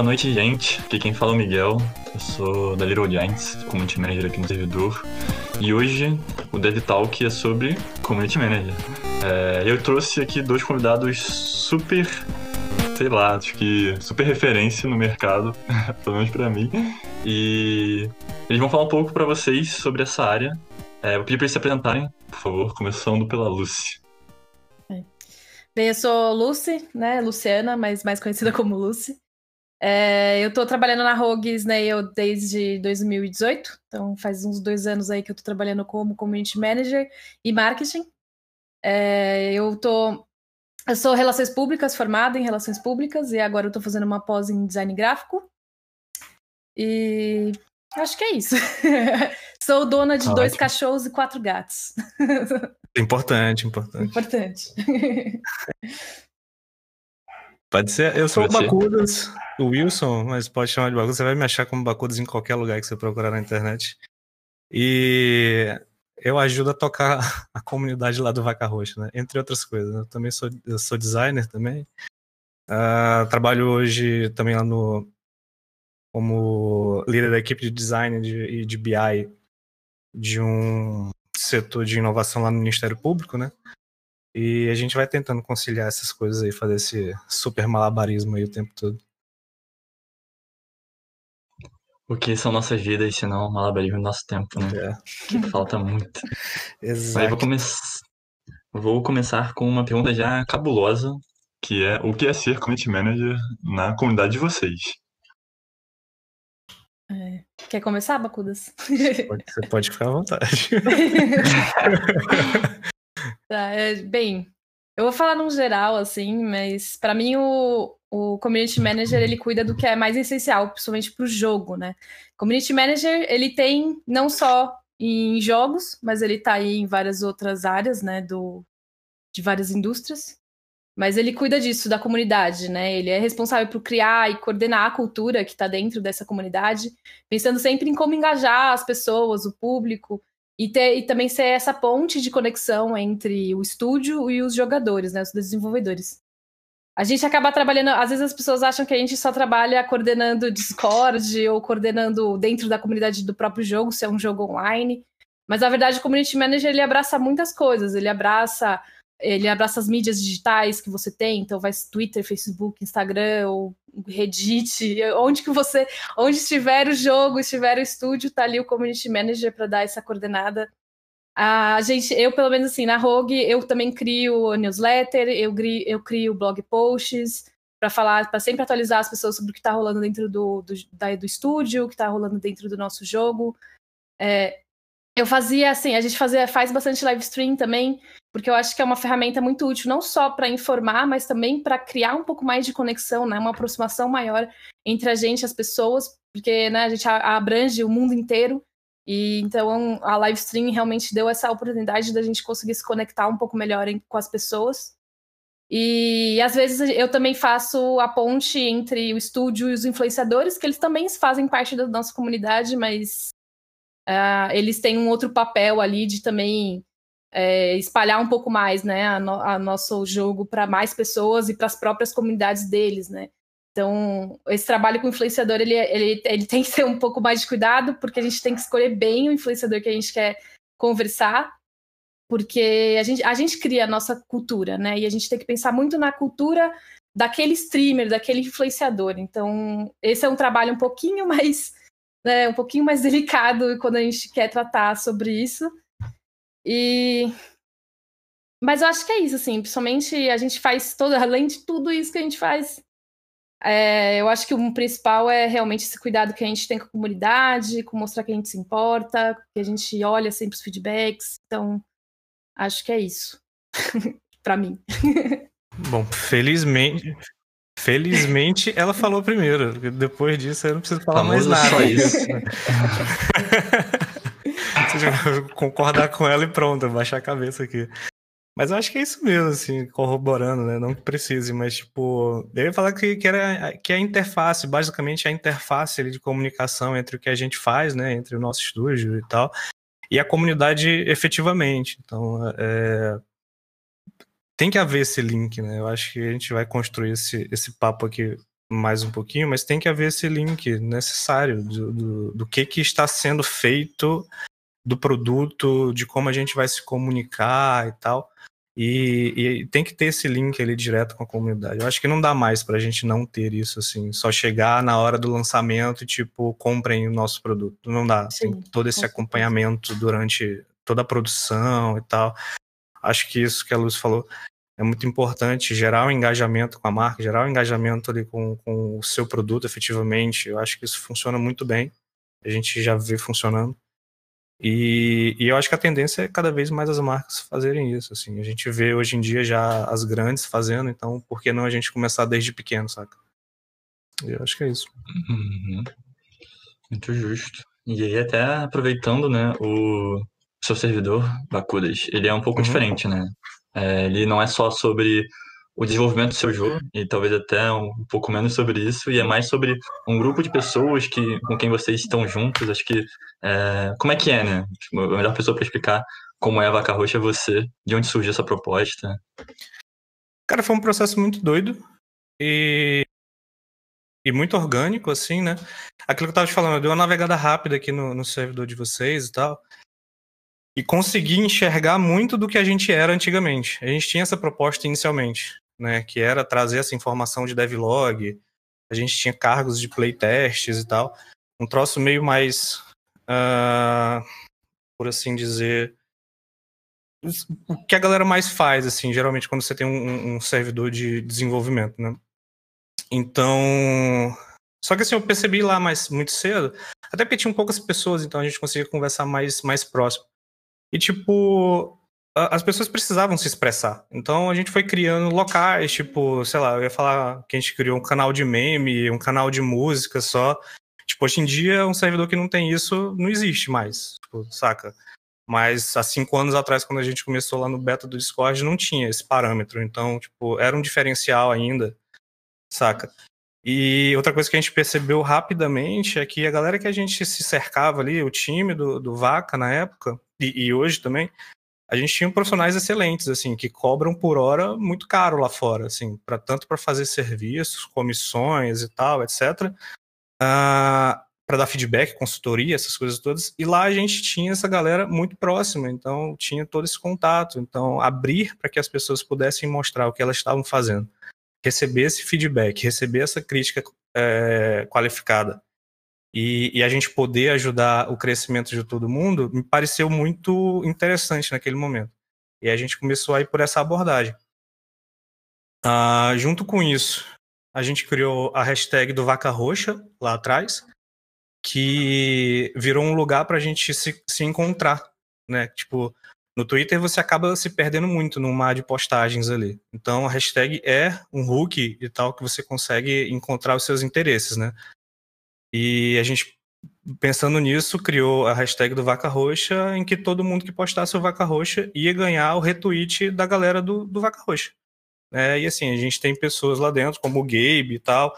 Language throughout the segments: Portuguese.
Boa noite, gente. Aqui quem fala é o Miguel. Eu sou da Little Giants, Community Manager aqui no servidor. E hoje o Dev Talk é sobre Community Manager. É, eu trouxe aqui dois convidados super, sei lá, acho que super referência no mercado, pelo menos pra mim. E eles vão falar um pouco para vocês sobre essa área. É, eu pedi pra eles se apresentarem, por favor, começando pela Lucy. Bem, eu sou Lucy, né? Luciana, mas mais conhecida como Lucy. É, eu estou trabalhando na Rogue Snail desde 2018, então faz uns dois anos aí que eu estou trabalhando como Community Manager e Marketing. É, eu tô, eu sou Relações Públicas, formada em Relações Públicas, e agora eu estou fazendo uma pós em Design Gráfico. E acho que é isso. sou dona de dois cachorros e quatro gatos. Importante, importante. Importante. Pode ser. Eu sou o Bacudas, o Wilson, mas pode chamar de Bacudas. Você vai me achar como Bacudas em qualquer lugar que você procurar na internet. E eu ajudo a tocar a comunidade lá do Vaca Roxa, né? Entre outras coisas. Eu também sou, eu sou designer também. Uh, trabalho hoje também lá no como líder da equipe de design e de, de BI de um setor de inovação lá no Ministério Público, né? E a gente vai tentando conciliar essas coisas aí, fazer esse super malabarismo aí o tempo todo. O que são nossas vidas, senão malabarismo do nosso tempo, né? É. Que falta muito. Exato. Aí vou, come... vou começar com uma pergunta já cabulosa, que é o que é ser community manager na comunidade de vocês? É. Quer começar, Bacudas? Pode, você pode ficar à vontade. tá, é, bem, eu vou falar num geral, assim, mas para mim o, o Community Manager, ele cuida do que é mais essencial, principalmente para o jogo, né? Community Manager, ele tem não só em jogos, mas ele está aí em várias outras áreas, né, do, de várias indústrias. Mas ele cuida disso, da comunidade, né? Ele é responsável por criar e coordenar a cultura que está dentro dessa comunidade, pensando sempre em como engajar as pessoas, o público, e, ter, e também ser essa ponte de conexão entre o estúdio e os jogadores, né? Os desenvolvedores. A gente acaba trabalhando, às vezes as pessoas acham que a gente só trabalha coordenando Discord ou coordenando dentro da comunidade do próprio jogo, se é um jogo online. Mas na verdade o Community Manager ele abraça muitas coisas, ele abraça ele abraça as mídias digitais que você tem, então vai Twitter, Facebook, Instagram ou Reddit, onde que você, onde estiver o jogo, estiver o estúdio, tá ali o community manager para dar essa coordenada. A gente, eu pelo menos assim, na Rogue, eu também crio newsletter, eu crio, eu crio blog posts para falar, para sempre atualizar as pessoas sobre o que está rolando dentro do, do, da, do estúdio, o que está rolando dentro do nosso jogo. É, eu fazia assim, a gente fazia, faz bastante live stream também, porque eu acho que é uma ferramenta muito útil, não só para informar, mas também para criar um pouco mais de conexão, né? Uma aproximação maior entre a gente, as pessoas, porque né, a gente abrange o mundo inteiro. E então a live stream realmente deu essa oportunidade da gente conseguir se conectar um pouco melhor com as pessoas. E às vezes eu também faço a ponte entre o estúdio e os influenciadores, que eles também fazem parte da nossa comunidade, mas uh, eles têm um outro papel ali de também é, espalhar um pouco mais, né, a, no, a nosso jogo para mais pessoas e para as próprias comunidades deles, né. Então, esse trabalho com influenciador, ele, ele, ele tem que ser um pouco mais de cuidado, porque a gente tem que escolher bem o influenciador que a gente quer conversar, porque a gente, a gente cria a nossa cultura, né, e a gente tem que pensar muito na cultura daquele streamer, daquele influenciador. Então, esse é um trabalho um pouquinho mais, né, um pouquinho mais delicado quando a gente quer tratar sobre isso, e. Mas eu acho que é isso, assim. Principalmente a gente faz todo, além de tudo isso que a gente faz. É, eu acho que o principal é realmente esse cuidado que a gente tem com a comunidade, com mostrar que a gente se importa, que a gente olha sempre os feedbacks. Então, acho que é isso. para mim. Bom, felizmente, Felizmente ela falou primeiro. Depois disso eu não preciso falar Famoso mais nada. Só isso. concordar com ela e pronto, baixar a cabeça aqui. Mas eu acho que é isso mesmo, assim, corroborando, né? Não que precise, mas, tipo, eu ia falar que, que, era, que a interface, basicamente a interface ali, de comunicação entre o que a gente faz, né? Entre o nosso estúdio e tal, e a comunidade efetivamente. Então, é, tem que haver esse link, né? Eu acho que a gente vai construir esse, esse papo aqui mais um pouquinho, mas tem que haver esse link necessário do, do, do que, que está sendo feito do produto, de como a gente vai se comunicar e tal. E, e, tem que ter esse link ali direto com a comunidade. Eu acho que não dá mais para a gente não ter isso, assim, só chegar na hora do lançamento e, tipo, comprem o nosso produto. Não dá. Sim, tem todo esse acompanhamento durante toda a produção e tal. Acho que isso que a Luz falou é muito importante, gerar um engajamento com a marca, gerar um engajamento ali com, com o seu produto efetivamente. Eu acho que isso funciona muito bem. A gente já vê funcionando. E, e, eu acho que a tendência é cada vez mais as marcas fazerem isso. Assim. A gente vê hoje em dia já as grandes fazendo, então por que não a gente começar desde pequeno, saca? Eu acho que é isso. Uhum. Muito justo. E aí, até aproveitando, né, o seu servidor, Bacudas, ele é um pouco uhum. diferente, né? É, ele não é só sobre o desenvolvimento do seu jogo, e talvez até um pouco menos sobre isso, e é mais sobre um grupo de pessoas que, com quem vocês estão juntos. Acho que. É, como é que é, né? Tipo, a melhor pessoa para explicar como é a Vaca Roxa é você, de onde surgiu essa proposta. Cara, foi um processo muito doido e, e muito orgânico, assim, né? Aquilo que eu tava te falando, eu dei uma navegada rápida aqui no, no servidor de vocês e tal e consegui enxergar muito do que a gente era antigamente. A gente tinha essa proposta inicialmente né, que era trazer essa informação de devlog. A gente tinha cargos de playtests e tal. Um troço meio mais, uh, por assim dizer, o que a galera mais faz, assim, geralmente quando você tem um, um servidor de desenvolvimento, né? Então, só que assim, eu percebi lá mais muito cedo, até porque tinham poucas pessoas, então a gente conseguia conversar mais, mais próximo. E tipo, as pessoas precisavam se expressar. Então a gente foi criando locais, tipo, sei lá, eu ia falar que a gente criou um canal de meme, um canal de música só. Tipo, hoje em dia, um servidor que não tem isso não existe mais, tipo, saca? Mas há cinco anos atrás, quando a gente começou lá no beta do Discord, não tinha esse parâmetro. Então, tipo, era um diferencial ainda, saca? E outra coisa que a gente percebeu rapidamente é que a galera que a gente se cercava ali, o time do, do Vaca na época, e, e hoje também, a gente tinha profissionais excelentes, assim, que cobram por hora muito caro lá fora, assim, para tanto para fazer serviços, comissões e tal, etc. Uh, ah, para dar feedback, consultoria, essas coisas todas. E lá a gente tinha essa galera muito próxima, então tinha todo esse contato. Então, abrir para que as pessoas pudessem mostrar o que elas estavam fazendo, receber esse feedback, receber essa crítica é, qualificada e, e, a gente poder ajudar o crescimento de todo mundo me pareceu muito interessante naquele momento. E a gente começou a ir por essa abordagem. Ah, junto com isso, a gente criou a hashtag do Vaca Roxa lá atrás, que virou um lugar para a gente se, se encontrar, né? Tipo, no Twitter você acaba se perdendo muito no mar de postagens ali. Então a hashtag é um hook e tal que você consegue encontrar os seus interesses, né? E a gente, pensando nisso, criou a hashtag do Vaca Roxa, em que todo mundo que postasse o Vaca Roxa ia ganhar o retweet da galera do, do Vaca Roxa. É, e assim, a gente tem pessoas lá dentro, como o Gabe e tal,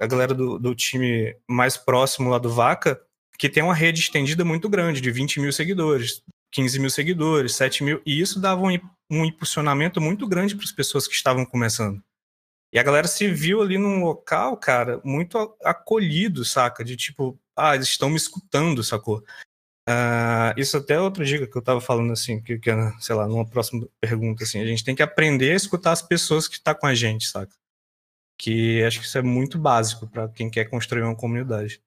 a galera do, do time mais próximo lá do Vaca, que tem uma rede estendida muito grande, de 20 mil seguidores, 15 mil seguidores, 7 mil, e isso dava um, um impulsionamento muito grande para as pessoas que estavam começando. E a galera se viu ali num local, cara, muito acolhido, saca? De tipo, ah, eles estão me escutando, sacou? Uh, isso até é outra dica que eu tava falando, assim, que, que, sei lá, numa próxima pergunta, assim, a gente tem que aprender a escutar as pessoas que tá com a gente, saca? Que acho que isso é muito básico para quem quer construir uma comunidade.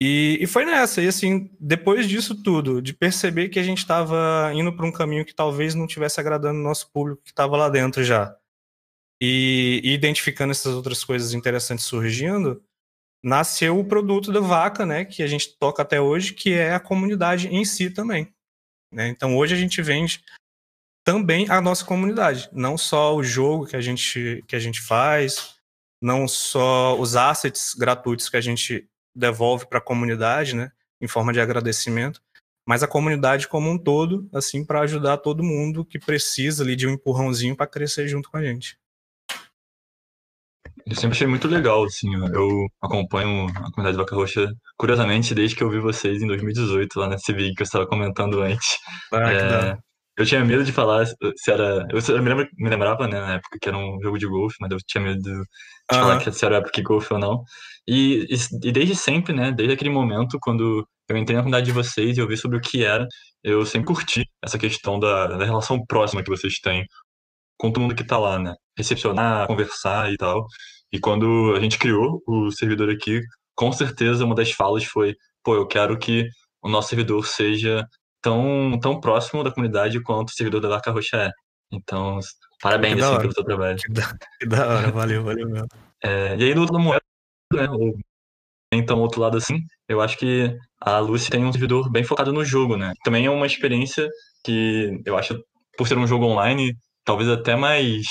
E, e, foi nessa, e assim, depois disso tudo, de perceber que a gente estava indo para um caminho que talvez não tivesse agradando o nosso público que estava lá dentro já e, identificando essas outras coisas interessantes surgindo, nasceu o produto da Vaca, né, que a gente toca até hoje, que é a comunidade em si também. Né? Então hoje a gente vende também a nossa comunidade, não só o jogo que a gente, que a gente faz, não só os assets gratuitos que a gente devolve para a comunidade, né, em forma de agradecimento, mas a comunidade como um todo, assim, para ajudar todo mundo que precisa ali de um empurrãozinho para crescer junto com a gente. Eu sempre achei muito legal, assim, eu acompanho a comunidade Vaca Roxa, curiosamente, desde que eu vi vocês em 2018, lá nesse vídeo que eu estava comentando antes. Ah, é, eu tinha medo de falar se era. Eu me, lembro, me lembrava, né, na época que era um jogo de golfe, mas eu tinha medo de, de uhum. falar que se era época de golfe ou não. E, e, e, desde sempre, né, desde aquele momento, quando eu entrei na comunidade de vocês e eu vi sobre o que era, eu sempre curti essa questão da, da relação próxima que vocês têm com todo mundo que tá lá, né? Recepcionar, conversar e tal. E quando a gente criou o servidor aqui, com certeza uma das falas foi: pô, eu quero que o nosso servidor seja tão, tão próximo da comunidade quanto o servidor da Dark Rocha é. Então, parabéns assim, pelo seu trabalho. Que da, que da hora, valeu, valeu mesmo. É, e aí, do outro lado, né, ou então outro lado assim, eu acho que a Lucy tem um servidor bem focado no jogo, né? Também é uma experiência que eu acho, por ser um jogo online, talvez até mais.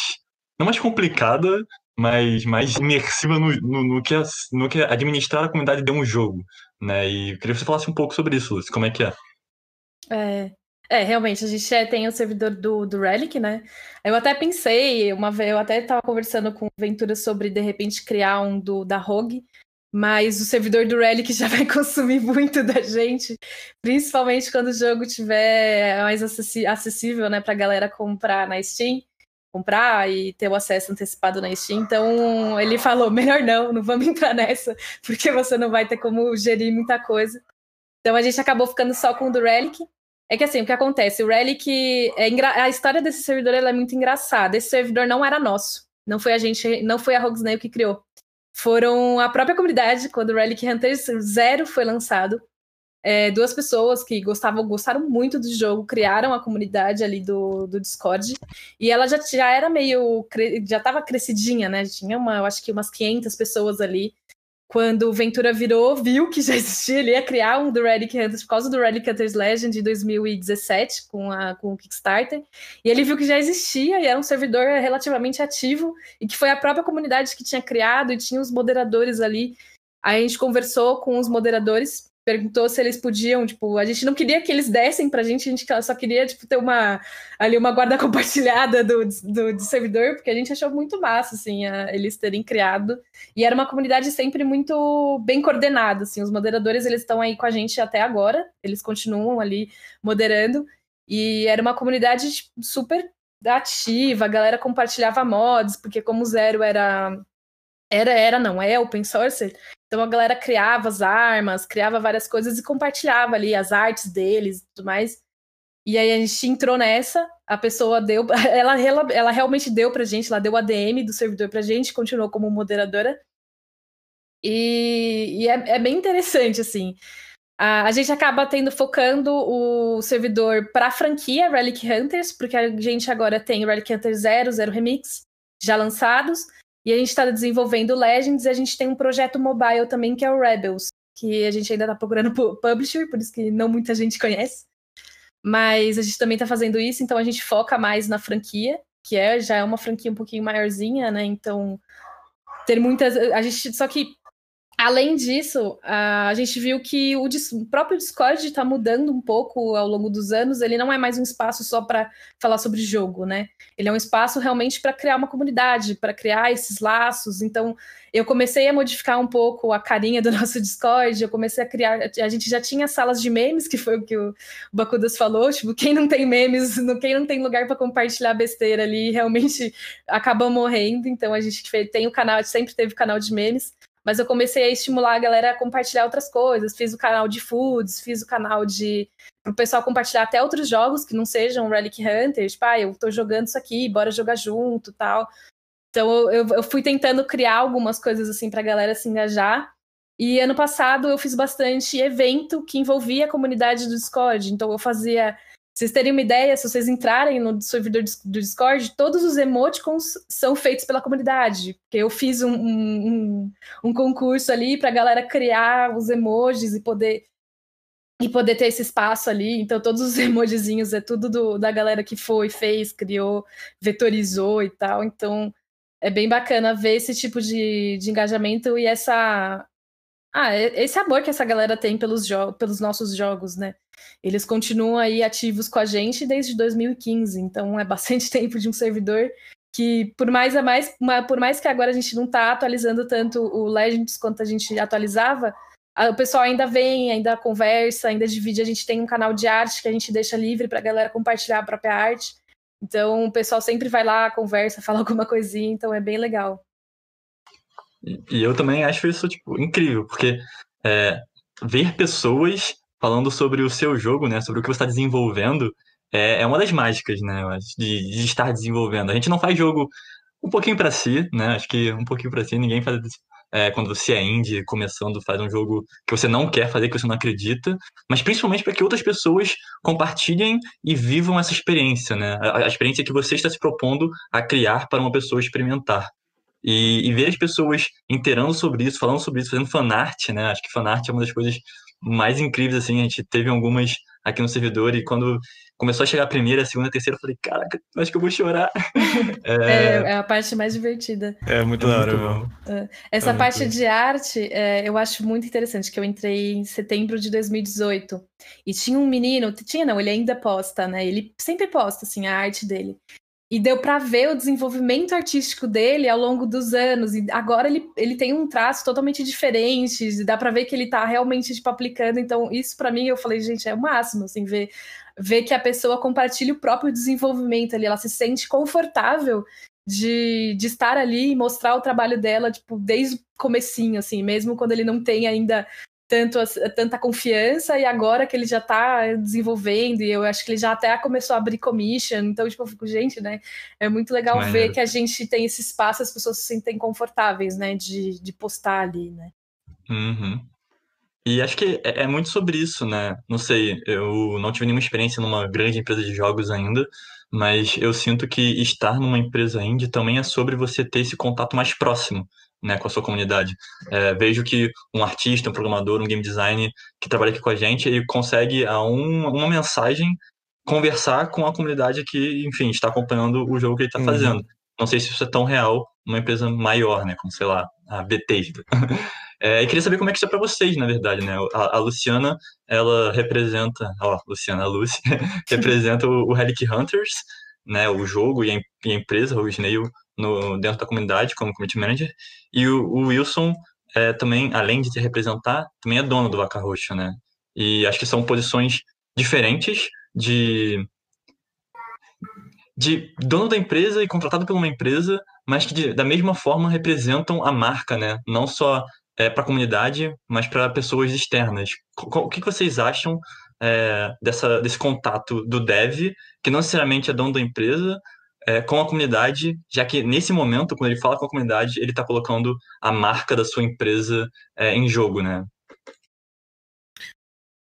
Não mais complicada, mas mais imersiva no, no, no, que, no que administrar a comunidade de um jogo, né? E queria que você falasse um pouco sobre isso, Lucy, como é que é? É, é, realmente, a gente é, tem o servidor do, do Relic, né? Eu até pensei, uma vez, eu até estava conversando com o Ventura sobre, de repente, criar um do, da Rogue, mas o servidor do Relic já vai consumir muito da gente, principalmente quando o jogo tiver mais acessível, né, pra galera comprar na Steam, comprar e ter o acesso antecipado na Steam. Então, ele falou, melhor não, não vamos entrar nessa, porque você não vai ter como gerir muita coisa. Então, a gente acabou ficando só com o do Relic, é que assim, o que acontece? O Relic. É engra... A história desse servidor é muito engraçada. Esse servidor não era nosso. Não foi a gente, não foi a Rogue Snail que criou. Foram a própria comunidade, quando o Relic Hunters Zero foi lançado. É, duas pessoas que gostavam, gostaram muito do jogo, criaram a comunidade ali do, do Discord. E ela já, já era meio. já estava crescidinha, né? Tinha uma, eu acho que umas 500 pessoas ali quando o Ventura virou, viu que já existia, ele ia criar um do Relic Hunters por causa do Relic Hunters Legend de 2017 com, a, com o Kickstarter, e ele viu que já existia e era um servidor relativamente ativo e que foi a própria comunidade que tinha criado e tinha os moderadores ali. Aí a gente conversou com os moderadores perguntou se eles podiam, tipo, a gente não queria que eles dessem pra gente, a gente só queria, tipo, ter uma, ali, uma guarda compartilhada do, do, do servidor, porque a gente achou muito massa, assim, a, eles terem criado, e era uma comunidade sempre muito bem coordenada, assim, os moderadores, eles estão aí com a gente até agora, eles continuam ali moderando, e era uma comunidade tipo, super ativa, a galera compartilhava mods, porque como o Zero era era, era, não é open source. Então a galera criava as armas, criava várias coisas e compartilhava ali as artes deles e tudo mais. E aí a gente entrou nessa, a pessoa deu, ela, ela, ela realmente deu pra gente, ela deu a DM do servidor pra gente, continuou como moderadora. E, e é, é, bem interessante, assim. A, a, gente acaba tendo, focando o servidor pra franquia Relic Hunters, porque a gente agora tem Relic Hunters 0, 0 Remix, já lançados. E a gente está desenvolvendo Legends e a gente tem um projeto mobile também que é o Rebels, que a gente ainda está procurando publisher, por isso que não muita gente conhece. Mas a gente também está fazendo isso, então a gente foca mais na franquia, que é já é uma franquia um pouquinho maiorzinha, né? Então ter muitas, a gente só que Além disso, a gente viu que o, próprio Discord está mudando um pouco ao longo dos anos. Ele não é mais um espaço só para falar sobre jogo, né? Ele é um espaço realmente para criar uma comunidade, para criar esses laços. Então, eu comecei a modificar um pouco a carinha do nosso Discord. Eu comecei a criar. A gente já tinha salas de memes, que foi o que o Bakudas falou. Tipo, quem não tem memes, quem não tem lugar para compartilhar besteira ali, realmente acaba morrendo. Então, a gente tem o canal, sempre teve o canal de memes. Mas eu comecei a estimular a galera a compartilhar outras coisas. Fiz o canal de foods, fiz o canal de. para o pessoal compartilhar até outros jogos que não sejam Relic Hunters. Tipo, ah, eu tô jogando isso aqui, bora jogar junto tal. Então eu, eu fui tentando criar algumas coisas assim pra galera se engajar. E ano passado eu fiz bastante evento que envolvia a comunidade do Discord. Então eu fazia vocês terem uma ideia, se vocês entrarem no servidor do Discord, todos os emoticons são feitos pela comunidade. Eu fiz um, um, um concurso ali para a galera criar os emojis e poder e poder ter esse espaço ali. Então, todos os emojizinhos é tudo do, da galera que foi, fez, criou, vetorizou e tal. Então, é bem bacana ver esse tipo de, de engajamento e essa. Ah, esse amor que essa galera tem pelos, pelos nossos jogos, né? Eles continuam aí ativos com a gente desde 2015, então é bastante tempo de um servidor que por mais a mais, por mais que agora a gente não está atualizando tanto o Legends quanto a gente atualizava, o pessoal ainda vem, ainda conversa, ainda divide. A gente tem um canal de arte que a gente deixa livre para a galera compartilhar a própria arte. Então o pessoal sempre vai lá, conversa, fala alguma coisinha, então é bem legal. E eu também acho isso tipo incrível, porque é, ver pessoas falando sobre o seu jogo, né, sobre o que você está desenvolvendo, é, é, uma das mágicas, né, de, de, estar desenvolvendo. A gente não faz jogo um pouquinho para si, né, acho que um pouquinho para si, ninguém faz é, quando você é indie, começando, faz um jogo que você não quer fazer, que você não acredita, mas principalmente para que outras pessoas compartilhem e vivam essa experiência, né? A, a, experiência que você está se propondo a criar para uma pessoa experimentar. E, e ver as pessoas inteirando sobre isso, falando sobre isso, fazendo fanart, né? Acho que fanart é uma das coisas mais incríveis, assim. A gente teve algumas aqui no servidor e quando começou a chegar a primeira, a segunda, a terceira, eu falei, caraca, acho que eu vou chorar. é... É, é, a parte mais divertida. É muito é da hora, é. Essa é parte de arte, é, eu acho muito interessante, que eu entrei em setembro de 2018 e tinha um menino, tinha não, ele ainda posta, né? Ele sempre posta, assim, a arte dele. E deu para ver o desenvolvimento artístico dele ao longo dos anos. E agora ele, ele tem um traço totalmente diferente. Dá para ver que ele tá realmente tipo, aplicando. Então, isso para mim, eu falei, gente, é o máximo, assim, ver, ver que a pessoa compartilha o próprio desenvolvimento ali. Ela se sente confortável de, de estar ali e mostrar o trabalho dela, tipo, desde o comecinho, assim, mesmo quando ele não tem ainda tanto, tanta confiança e agora que ele já está desenvolvendo e eu acho que ele já até começou a abrir commission, então tipo, eu fico, gente, né, é muito legal ver que a gente tem esse espaço, as pessoas se sentem confortáveis, né, de, de postar ali, né. Uhum. E acho que é, é muito sobre isso, né, não sei, eu não tive nenhuma experiência numa grande empresa de jogos ainda, mas eu sinto que estar numa empresa indie também é sobre você ter esse contato mais próximo, né, com a sua comunidade. É, vejo que um artista, um programador, um game designer que trabalha aqui com a gente, ele consegue a um, uma mensagem conversar com a comunidade que, enfim, está acompanhando o jogo que ele está uhum. fazendo. Não sei se isso é tão real numa empresa maior, né, como sei lá, a Bethesda. É, e queria saber como é que isso é para vocês, na verdade, né? A, a, Luciana, ela representa, ó, Luciana, a Lucy, representa o, o Relic Hunters, né? O jogo e a, e a empresa, o Snail, no, dentro da comunidade como community manager. E o, o Wilson é, também, além de te representar, também é dono do Vaca Roxa, né? E acho que são posições diferentes de de dono da empresa e contratado por uma empresa, mas que de, da mesma forma representam a marca, né? Não só é, para a comunidade, mas para pessoas externas. O que vocês acham é, dessa, desse contato do dev, que não necessariamente é dono da empresa, é, com a comunidade, já que nesse momento, quando ele fala com a comunidade, ele está colocando a marca da sua empresa é, em jogo, né?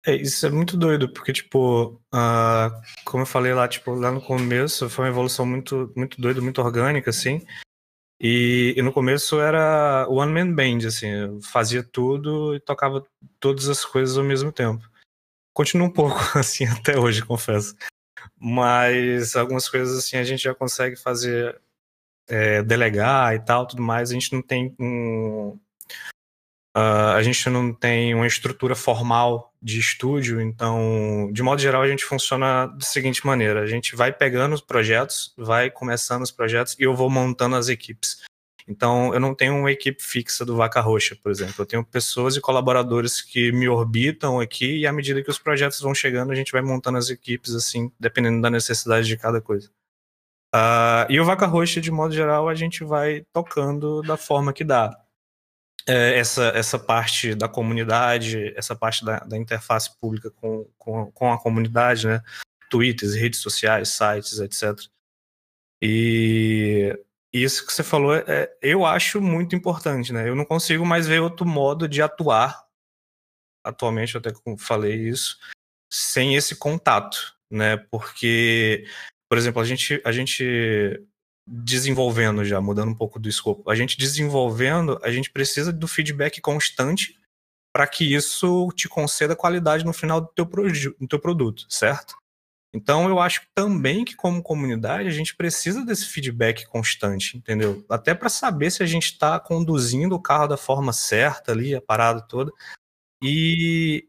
É, isso é muito doido, porque, tipo, uh, como eu falei lá, tipo, lá no começo, foi uma evolução muito, muito doida, muito orgânica, assim. E, e no começo era one man band, assim, eu fazia tudo e tocava todas as coisas ao mesmo tempo. Continua um pouco assim até hoje, confesso. Mas algumas coisas assim a gente já consegue fazer, é, delegar e tal, tudo mais. A gente não tem um, Uh, a gente não tem uma estrutura formal de estúdio, então, de modo geral, a gente funciona da seguinte maneira: a gente vai pegando os projetos, vai começando os projetos e eu vou montando as equipes. Então, eu não tenho uma equipe fixa do Vaca Roxa, por exemplo. Eu tenho pessoas e colaboradores que me orbitam aqui e à medida que os projetos vão chegando, a gente vai montando as equipes, assim, dependendo da necessidade de cada coisa. Uh, e o Vaca Roxa, de modo geral, a gente vai tocando da forma que dá. É, essa, essa parte da comunidade, essa parte da, da interface pública com, com, com, a comunidade, né? Twitters, redes sociais, sites, etc. E isso que você falou, é, eu acho muito importante, né? Eu não consigo mais ver outro modo de atuar, atualmente, eu até falei isso, sem esse contato, né? Porque, por exemplo, a gente, a gente desenvolvendo já, mudando um pouco do escopo, a gente desenvolvendo, a gente precisa do feedback constante para que isso te conceda qualidade no final do teu, do teu produto, certo? Então eu acho também que como comunidade a gente precisa desse feedback constante, entendeu? Até para saber se a gente está conduzindo o carro da forma certa ali, a parada toda. E,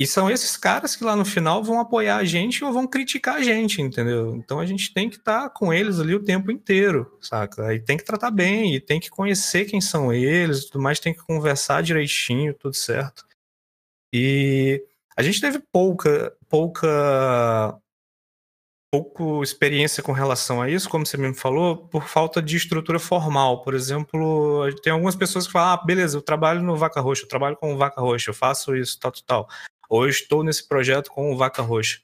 e são esses caras que lá no final vão apoiar a gente ou vão criticar a gente, entendeu? Então a gente tem que estar tá com eles ali o tempo inteiro, saca? E tem que tratar bem, e tem que conhecer quem são eles tudo mais, tem que conversar direitinho, tudo certo. E a gente teve pouca, pouca pouco experiência com relação a isso, como você mesmo falou, por falta de estrutura formal. Por exemplo, tem algumas pessoas que falam: ah, beleza, eu trabalho no Vaca Roxa, eu trabalho com o Vaca Roxa, eu faço isso, tal, tal, tal. Ou eu estou nesse projeto com o Vaca Roxa.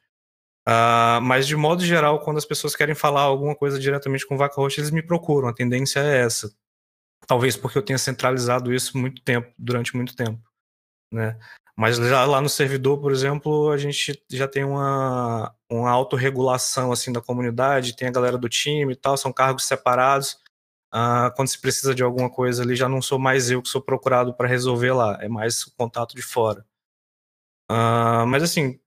Uh, mas, de modo geral, quando as pessoas querem falar alguma coisa diretamente com o Vaca Roxa, eles me procuram. A tendência é essa. Talvez porque eu tenha centralizado isso muito tempo, durante muito tempo. Né? Mas lá no servidor, por exemplo, a gente já tem uma, uma autorregulação assim da comunidade, tem a galera do time e tal, são cargos separados. Uh, quando se precisa de alguma coisa ali, já não sou mais eu que sou procurado para resolver lá, é mais o contato de fora. Uh, mas assim,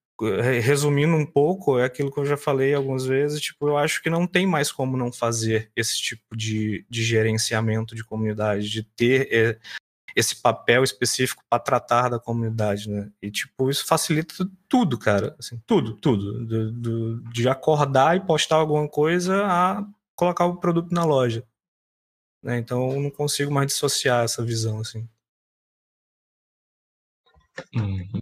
resumindo um pouco, é aquilo que eu já falei algumas vezes, tipo, eu acho que não tem mais como não fazer esse tipo de, de gerenciamento de comunidade, de ter eh, esse papel específico para tratar da comunidade, né? E, tipo, isso facilita tudo, cara. Assim, tudo, tudo. Do, do, de acordar e postar alguma coisa a colocar o produto na loja. Né? Então, eu não consigo mais dissociar essa visão, assim. Uhum.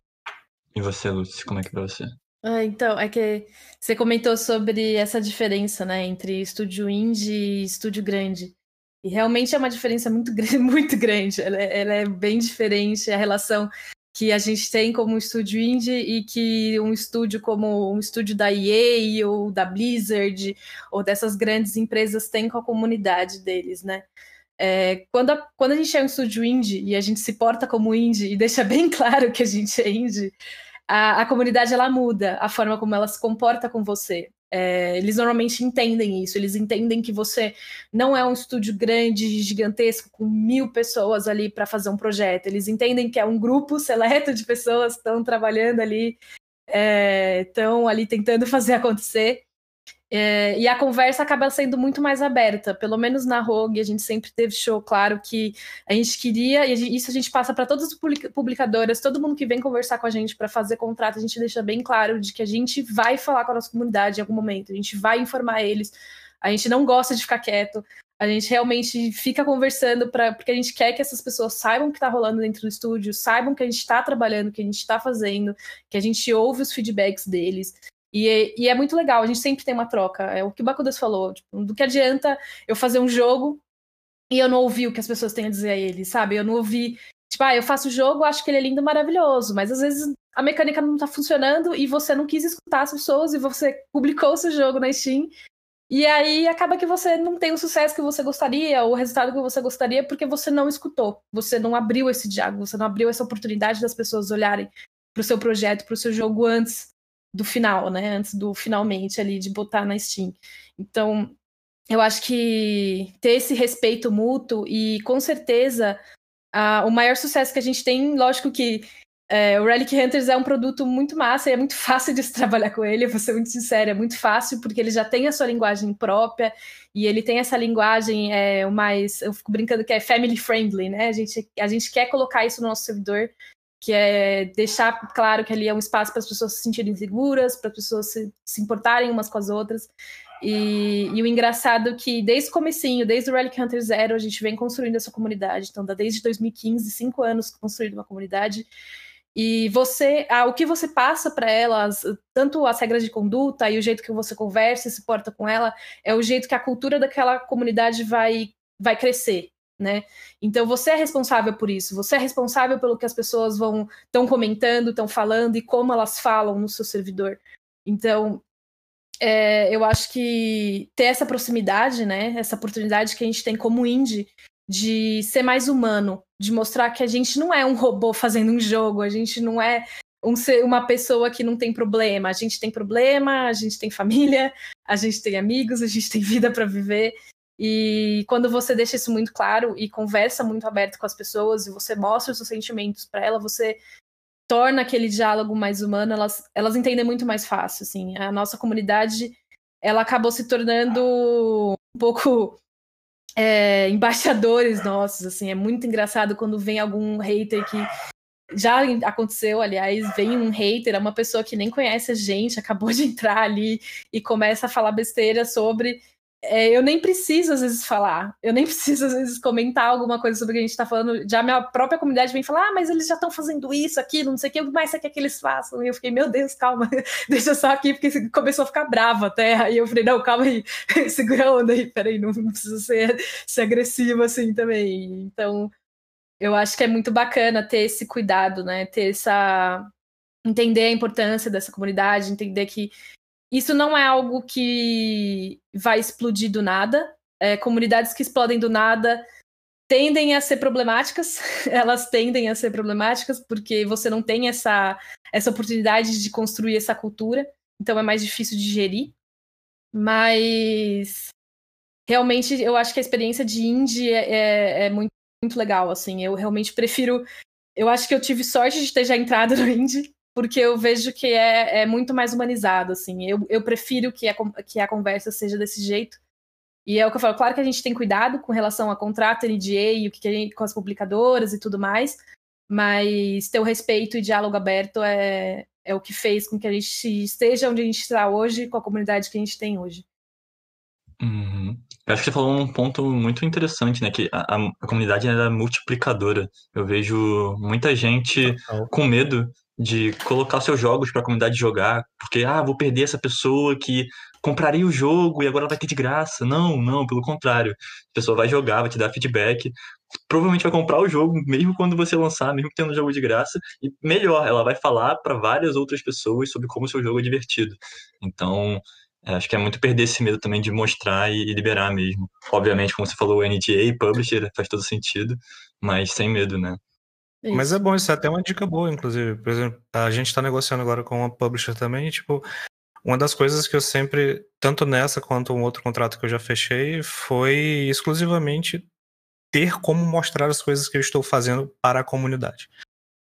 E você, Lúcia, como é que é pra você? Ah, então, é que você comentou sobre essa diferença, né, entre estúdio indie e estúdio grande. E realmente é uma diferença muito, muito grande. Ela é, ela é bem diferente a relação que a gente tem como estúdio indie e que um estúdio como um estúdio da EA ou da Blizzard ou dessas grandes empresas tem com a comunidade deles, né? É, quando, a, quando a gente é um estúdio indie e a gente se porta como indie e deixa bem claro que a gente é indie, a, a comunidade ela muda a forma como ela se comporta com você. É, eles normalmente entendem isso, eles entendem que você não é um estúdio grande, gigantesco, com mil pessoas ali para fazer um projeto. Eles entendem que é um grupo seleto de pessoas que estão trabalhando ali, estão é, ali tentando fazer acontecer. É, e a conversa acaba sendo muito mais aberta, pelo menos na Rogue, a gente sempre teve show claro que a gente queria, e isso a gente passa para todas as publicadoras, todo mundo que vem conversar com a gente para fazer contrato, a gente deixa bem claro de que a gente vai falar com a nossa comunidade em algum momento, a gente vai informar eles, a gente não gosta de ficar quieto, a gente realmente fica conversando pra, porque a gente quer que essas pessoas saibam o que está rolando dentro do estúdio, saibam que a gente está trabalhando, que a gente está fazendo, que a gente ouve os feedbacks deles. E é, e é, muito legal, a gente sempre tem uma troca. É o que o Bakudas falou. Tipo, do que adianta eu fazer um jogo e eu não ouvir o que as pessoas têm a dizer a ele, sabe? Eu não ouvi. Tipo, ah, eu faço o jogo, acho que ele é lindo, maravilhoso, mas às vezes a mecânica não tá funcionando e você não quis escutar as pessoas e você publicou o seu jogo na Steam. E aí acaba que você não tem o sucesso que você gostaria, o resultado que você gostaria, porque você não escutou, você não abriu esse diálogo, você não abriu essa oportunidade das pessoas olharem para o seu projeto, para o seu jogo antes do final, né? Antes do finalmente ali de botar na Steam. Então, eu acho que ter esse respeito mútuo e com certeza a, o maior sucesso que a gente tem, lógico que é, o Relic Hunters é um produto muito massa e é muito fácil de se trabalhar com ele, vou ser muito sincera, é muito fácil porque ele já tem a sua linguagem própria e ele tem essa linguagem é, o mais, eu fico brincando que é family friendly, né? A gente, a gente quer colocar isso no nosso servidor que é deixar claro que ali é um espaço para as pessoas se sentirem seguras, para as pessoas se, se, importarem umas com as outras. E, e, o engraçado é que desde o comecinho, desde o Relic Hunter Zero, a gente vem construindo essa comunidade. Então, desde 2015, cinco anos construindo uma comunidade. E você, ah, o que você passa para elas, tanto as regras de conduta e o jeito que você conversa e se porta com ela, é o jeito que a cultura daquela comunidade vai, vai crescer né? Então você é responsável por isso, você é responsável pelo que as pessoas vão estão comentando, estão falando e como elas falam no seu servidor. Então é, eu acho que ter essa proximidade, né? Essa oportunidade que a gente tem como indie de ser mais humano, de mostrar que a gente não é um robô fazendo um jogo, a gente não é um ser, uma pessoa que não tem problema. A gente tem problema, a gente tem família, a gente tem amigos, a gente tem vida para viver. E quando você deixa isso muito claro e conversa muito aberto com as pessoas e você mostra os seus sentimentos para ela, você torna aquele diálogo mais humano, elas, elas entendem muito mais fácil, assim. A nossa comunidade, ela acabou se tornando um pouco é, embaixadores nossos, assim. É muito engraçado quando vem algum hater que já aconteceu, aliás, vem um hater, é uma pessoa que nem conhece a gente, acabou de entrar ali e começa a falar besteira sobre é, eu nem preciso, às vezes, falar. Eu nem preciso, às vezes, comentar alguma coisa sobre o que a gente está falando. Já minha própria comunidade vem falar, ah, mas eles já estão fazendo isso, aquilo, não sei o que, mais você quer que eles façam? E eu fiquei, meu Deus, calma, deixa só aqui, porque começou a ficar brava até. Aí eu falei, não, calma aí, segura a onda aí, peraí, não, não precisa ser, ser agressivo assim também. Então, eu acho que é muito bacana ter esse cuidado, né? Ter essa. entender a importância dessa comunidade, entender que isso não é algo que vai explodir do nada. É, comunidades que explodem do nada tendem a ser problemáticas, elas tendem a ser problemáticas porque você não tem essa, essa oportunidade de construir essa cultura, então é mais difícil de gerir. Mas realmente eu acho que a experiência de indie é, é, é muito, muito legal, assim, eu realmente prefiro. Eu acho que eu tive sorte de ter já entrado no indie, porque eu vejo que é, é muito mais humanizado, assim. Eu, eu prefiro que a, que a conversa seja desse jeito. E é o que eu falo, claro que a gente tem cuidado com relação a contrato, NDA e o que, que a gente, com as publicadoras e tudo mais, mas ter o respeito e diálogo aberto é, é o que fez com que a gente esteja onde a gente está hoje, com a comunidade que a gente tem hoje. Uhum. Eu acho que você falou um ponto muito interessante, né? Que a, a comunidade é multiplicadora. Eu vejo muita gente com medo de colocar seus jogos para a comunidade jogar, porque ah, vou perder essa pessoa que compraria o jogo e agora vai ter de graça. Não, não, pelo contrário. A pessoa vai jogar, vai te dar feedback, provavelmente vai comprar o jogo mesmo quando você lançar, mesmo tendo o jogo de graça, e melhor, ela vai falar para várias outras pessoas sobre como o seu jogo é divertido. Então, é, acho que é muito perder esse medo também de mostrar e, liberar mesmo. Obviamente, como você falou, NDA, publisher, faz todo sentido, mas sem medo, né? Isso. Mas é bom, isso é até uma dica boa, inclusive. Por exemplo, a gente está negociando agora com uma publisher também, e, tipo, uma das coisas que eu sempre, tanto nessa quanto um outro contrato que eu já fechei, foi exclusivamente ter como mostrar as coisas que eu estou fazendo para a comunidade.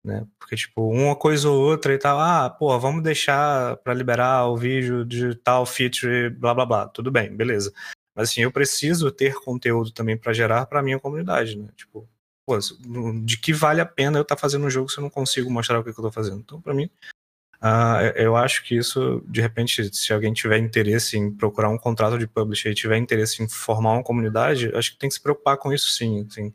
Né? Porque, tipo, uma coisa ou outra e tal, ah, pô, vamos deixar para liberar o vídeo de tal feature, blá blá blá. Tudo bem, beleza. Mas assim, eu preciso ter conteúdo também para gerar para minha comunidade, né? Tipo, pô, de que vale a pena eu estar tá fazendo um jogo se eu não consigo mostrar o que, eu estou fazendo? Então, para mim, uh, eu acho que isso, de repente, se alguém tiver interesse em procurar um contrato de publisher e tiver interesse em formar uma comunidade, acho que tem que se preocupar com isso sim. Assim, o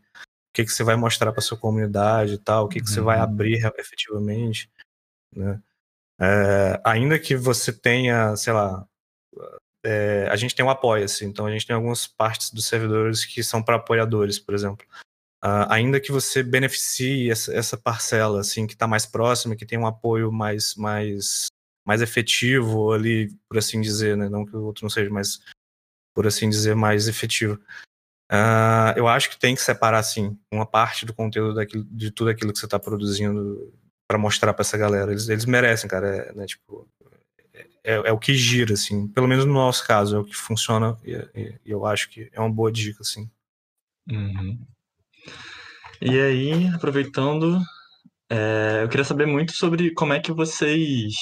que, que você vai mostrar para sua comunidade e tal, o que, que você vai uhum. abrir efetivamente. Né? É, ainda que você tenha, sei lá, é, a gente tem um apoia-se, então a gente tem algumas partes dos servidores que são para apoiadores, por exemplo. Uh, ainda que você beneficie essa, essa parcela, assim, que está mais próxima, que tem um apoio mais, mais, mais efetivo ali, por assim dizer, né? Não que o outro não seja, mas por assim dizer, mais efetivo. Uh, eu acho que tem que separar, assim, uma parte do conteúdo daquilo, de tudo aquilo que você está produzindo para mostrar para essa galera. Eles, eles merecem, cara. É, né, tipo, é, é, o que gira, assim. Pelo menos no nosso caso, é o que funciona e, e, eu acho que é uma boa dica, assim. Uhum. E aí, aproveitando, é, eu queria saber muito sobre como é que vocês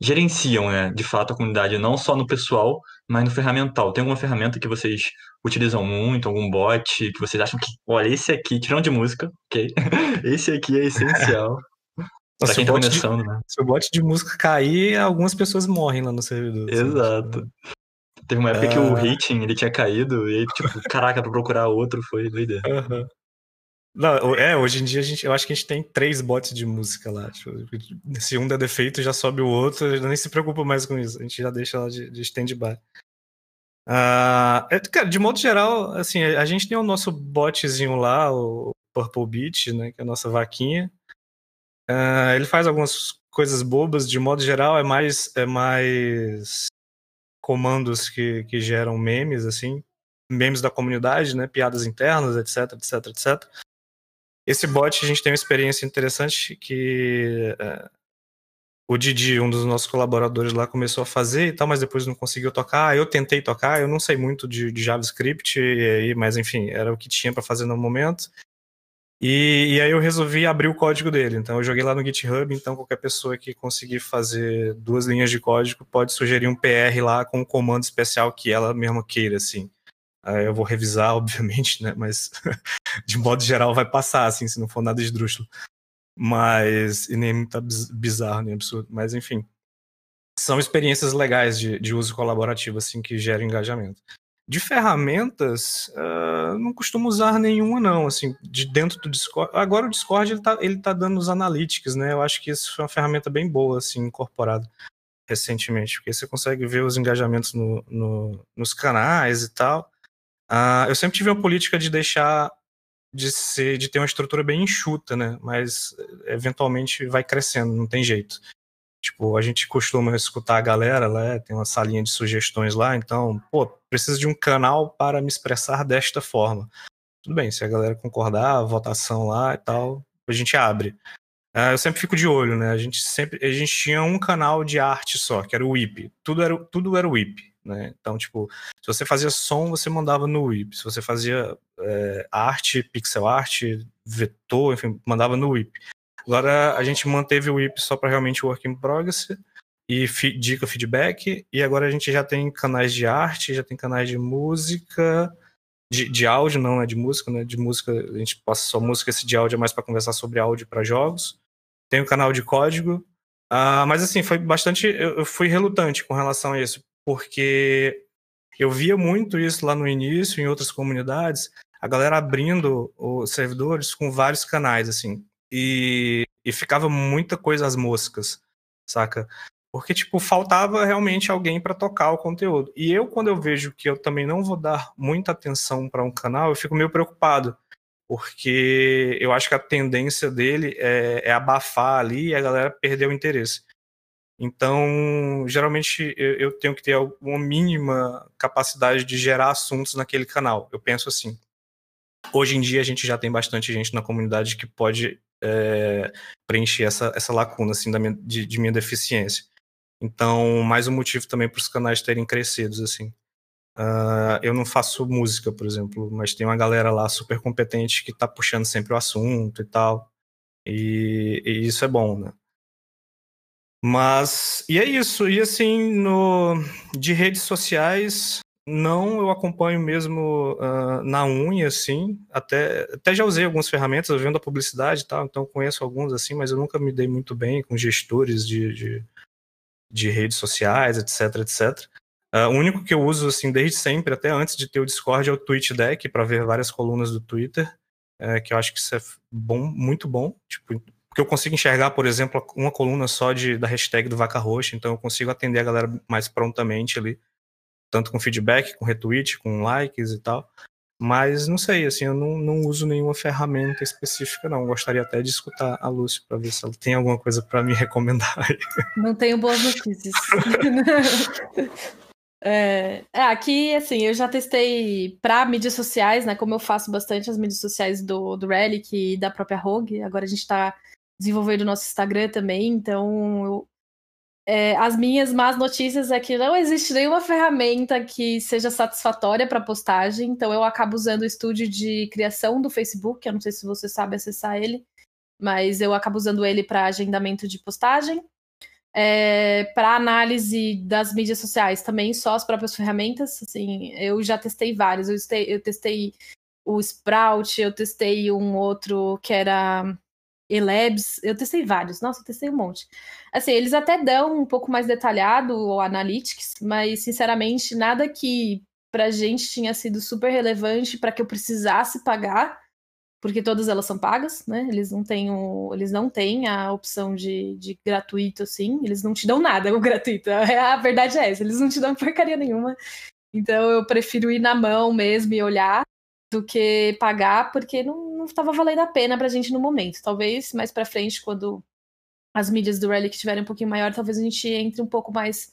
gerenciam, né, de fato, a comunidade, não só no pessoal, mas no ferramental. Tem alguma ferramenta que vocês utilizam muito, algum bot que vocês acham que, olha, esse aqui, tirando de música, ok? esse aqui é essencial. pra quem tá começando, de, né? Se o bot de música cair, algumas pessoas morrem lá no servidor. Exato. Teve uma época que o ah. rating ele tinha caído, e aí, tipo, caraca, pra procurar outro foi doideira. Uhum. Não, é, hoje em dia a gente, eu acho que a gente tem três bots de música lá. Tipo, se um der defeito, já sobe o outro, nem se preocupa mais com isso. A gente já deixa lá de, de stand-by. Uh, cara, de modo geral, assim, a gente tem o nosso botzinho lá, o Purple Beat, né, que é a nossa vaquinha. Uh, ele faz algumas coisas bobas, de modo geral, é mais, é mais comandos que, que geram memes, assim, memes da comunidade, né, piadas internas, etc, etc, etc. Esse bot a gente tem uma experiência interessante que é, o Didi, um dos nossos colaboradores lá, começou a fazer e tal, mas depois não conseguiu tocar. Eu tentei tocar, eu não sei muito de, de JavaScript, e, mas enfim, era o que tinha para fazer no momento. E, e, aí eu resolvi abrir o código dele. Então eu joguei lá no GitHub, então qualquer pessoa que conseguir fazer duas linhas de código pode sugerir um PR lá com um comando especial que ela mesma queira, assim. Eu vou revisar, obviamente, né? Mas de modo geral vai passar, assim, se não for nada esdrúxulo. Mas, e nem muito bizarro, nem absurdo. Mas, enfim, são experiências legais de, de uso colaborativo, assim, que geram engajamento. De ferramentas, uh, não costumo usar nenhuma, não, assim, de dentro do Discord. Agora o Discord, ele tá, ele tá dando os analytics, né? Eu acho que isso foi uma ferramenta bem boa, assim, incorporada recentemente, porque você consegue ver os engajamentos no, no, nos canais e tal. Uh, eu sempre tive uma política de deixar de ser de ter uma estrutura bem enxuta, né? Mas eventualmente vai crescendo, não tem jeito. Tipo, a gente costuma escutar a galera lá, tem uma salinha de sugestões lá, então, pô, preciso de um canal para me expressar desta forma. Tudo bem, se a galera concordar, votação lá e tal, a gente abre. Uh, eu sempre fico de olho, né? A gente sempre, a gente tinha um canal de arte só, que era o WIP. Tudo era, tudo era WIP, né? Então, tipo, se você fazia som, você mandava no WIP. Se você fazia é, arte, pixel art, vetor, enfim, mandava no WIP. Agora a gente manteve o WIP só para realmente work in progress e dica feedback, e agora a gente já tem canais de arte, já tem canais de música, de, de áudio, não é de música, né? De música, a gente passa só música, esse de áudio é mais para conversar sobre áudio para jogos. Tem o canal de código. Uh, mas assim, foi bastante. Eu, eu fui relutante com relação a isso, porque eu via muito isso lá no início, em outras comunidades, a galera abrindo os servidores com vários canais, assim. E, e ficava muita coisa às moscas, saca? Porque, tipo, faltava realmente alguém para tocar o conteúdo. E eu, quando eu vejo que eu também não vou dar muita atenção para um canal, eu fico meio preocupado. Porque eu acho que a tendência dele é, é abafar ali e a galera perder o interesse. Então, geralmente, eu, eu tenho que ter uma mínima capacidade de gerar assuntos naquele canal. Eu penso assim. Hoje em dia, a gente já tem bastante gente na comunidade que pode é, preencher essa, essa lacuna assim, da minha, de, de minha deficiência. Então, mais um motivo também para os canais terem crescido, assim. Uh, eu não faço música, por exemplo, mas tem uma galera lá super competente que está puxando sempre o assunto e tal. E, e, isso é bom, né? Mas, e é isso. E assim, no, de redes sociais, não eu acompanho mesmo uh, na unha, assim. Até, até já usei algumas ferramentas, vendo a publicidade e tal, então conheço alguns, assim, mas eu nunca me dei muito bem com gestores de, de de redes sociais, etc, etc. Uh, o único que eu uso assim desde sempre, até antes de ter o Discord, é o TweetDeck para ver várias colunas do Twitter, é, que eu acho que isso é bom, muito bom, tipo, eu consigo enxergar, por exemplo, uma coluna só de, da hashtag do Vaca Roxa, então eu consigo atender a galera mais prontamente ali, tanto com feedback, com retweet, com likes e tal. Mas não sei, assim, eu não, não uso nenhuma ferramenta específica, não. Gostaria até de escutar a Lúcia para ver se ela tem alguma coisa para me recomendar. Não tenho boas notícias. é, é, aqui, assim, eu já testei para mídias sociais, né? Como eu faço bastante as mídias sociais do, do Relic e da própria Rogue. Agora a gente está desenvolvendo o nosso Instagram também, então eu é, as minhas más notícias é que não existe nenhuma ferramenta que seja satisfatória para postagem, então eu acabo usando o estúdio de criação do Facebook, eu não sei se você sabe acessar ele, mas eu acabo usando ele para agendamento de postagem. É, para análise das mídias sociais também só as próprias ferramentas assim eu já testei vários eu testei, eu testei o Sprout eu testei um outro que era Elabs, eu testei vários, nossa, eu testei um monte. Assim, eles até dão um pouco mais detalhado o Analytics, mas sinceramente nada que pra gente tinha sido super relevante para que eu precisasse pagar, porque todas elas são pagas, né? Eles não têm, o, eles não têm a opção de, de gratuito, assim, eles não te dão nada o gratuito. A verdade é essa, eles não te dão porcaria nenhuma. Então eu prefiro ir na mão mesmo e olhar do que pagar, porque não estava valendo a pena pra gente no momento. Talvez mais pra frente, quando as mídias do Relic estiverem um pouquinho maior, talvez a gente entre um pouco mais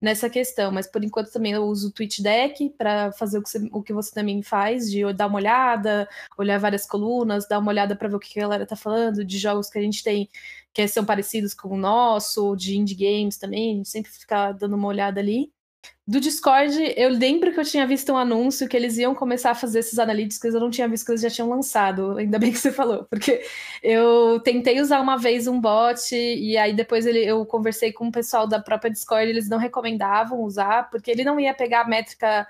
nessa questão. Mas por enquanto também eu uso o TweetDeck para fazer o que, você, o que você também faz, de dar uma olhada, olhar várias colunas, dar uma olhada para ver o que a galera tá falando, de jogos que a gente tem que são parecidos com o nosso, de indie games também, a gente sempre fica dando uma olhada ali. Do Discord, eu lembro que eu tinha visto um anúncio que eles iam começar a fazer esses analíticos, eu não tinha visto que eles já tinham lançado. Ainda bem que você falou, porque eu tentei usar uma vez um bot e aí depois ele, eu conversei com o pessoal da própria Discord, eles não recomendavam usar, porque ele não ia pegar a métrica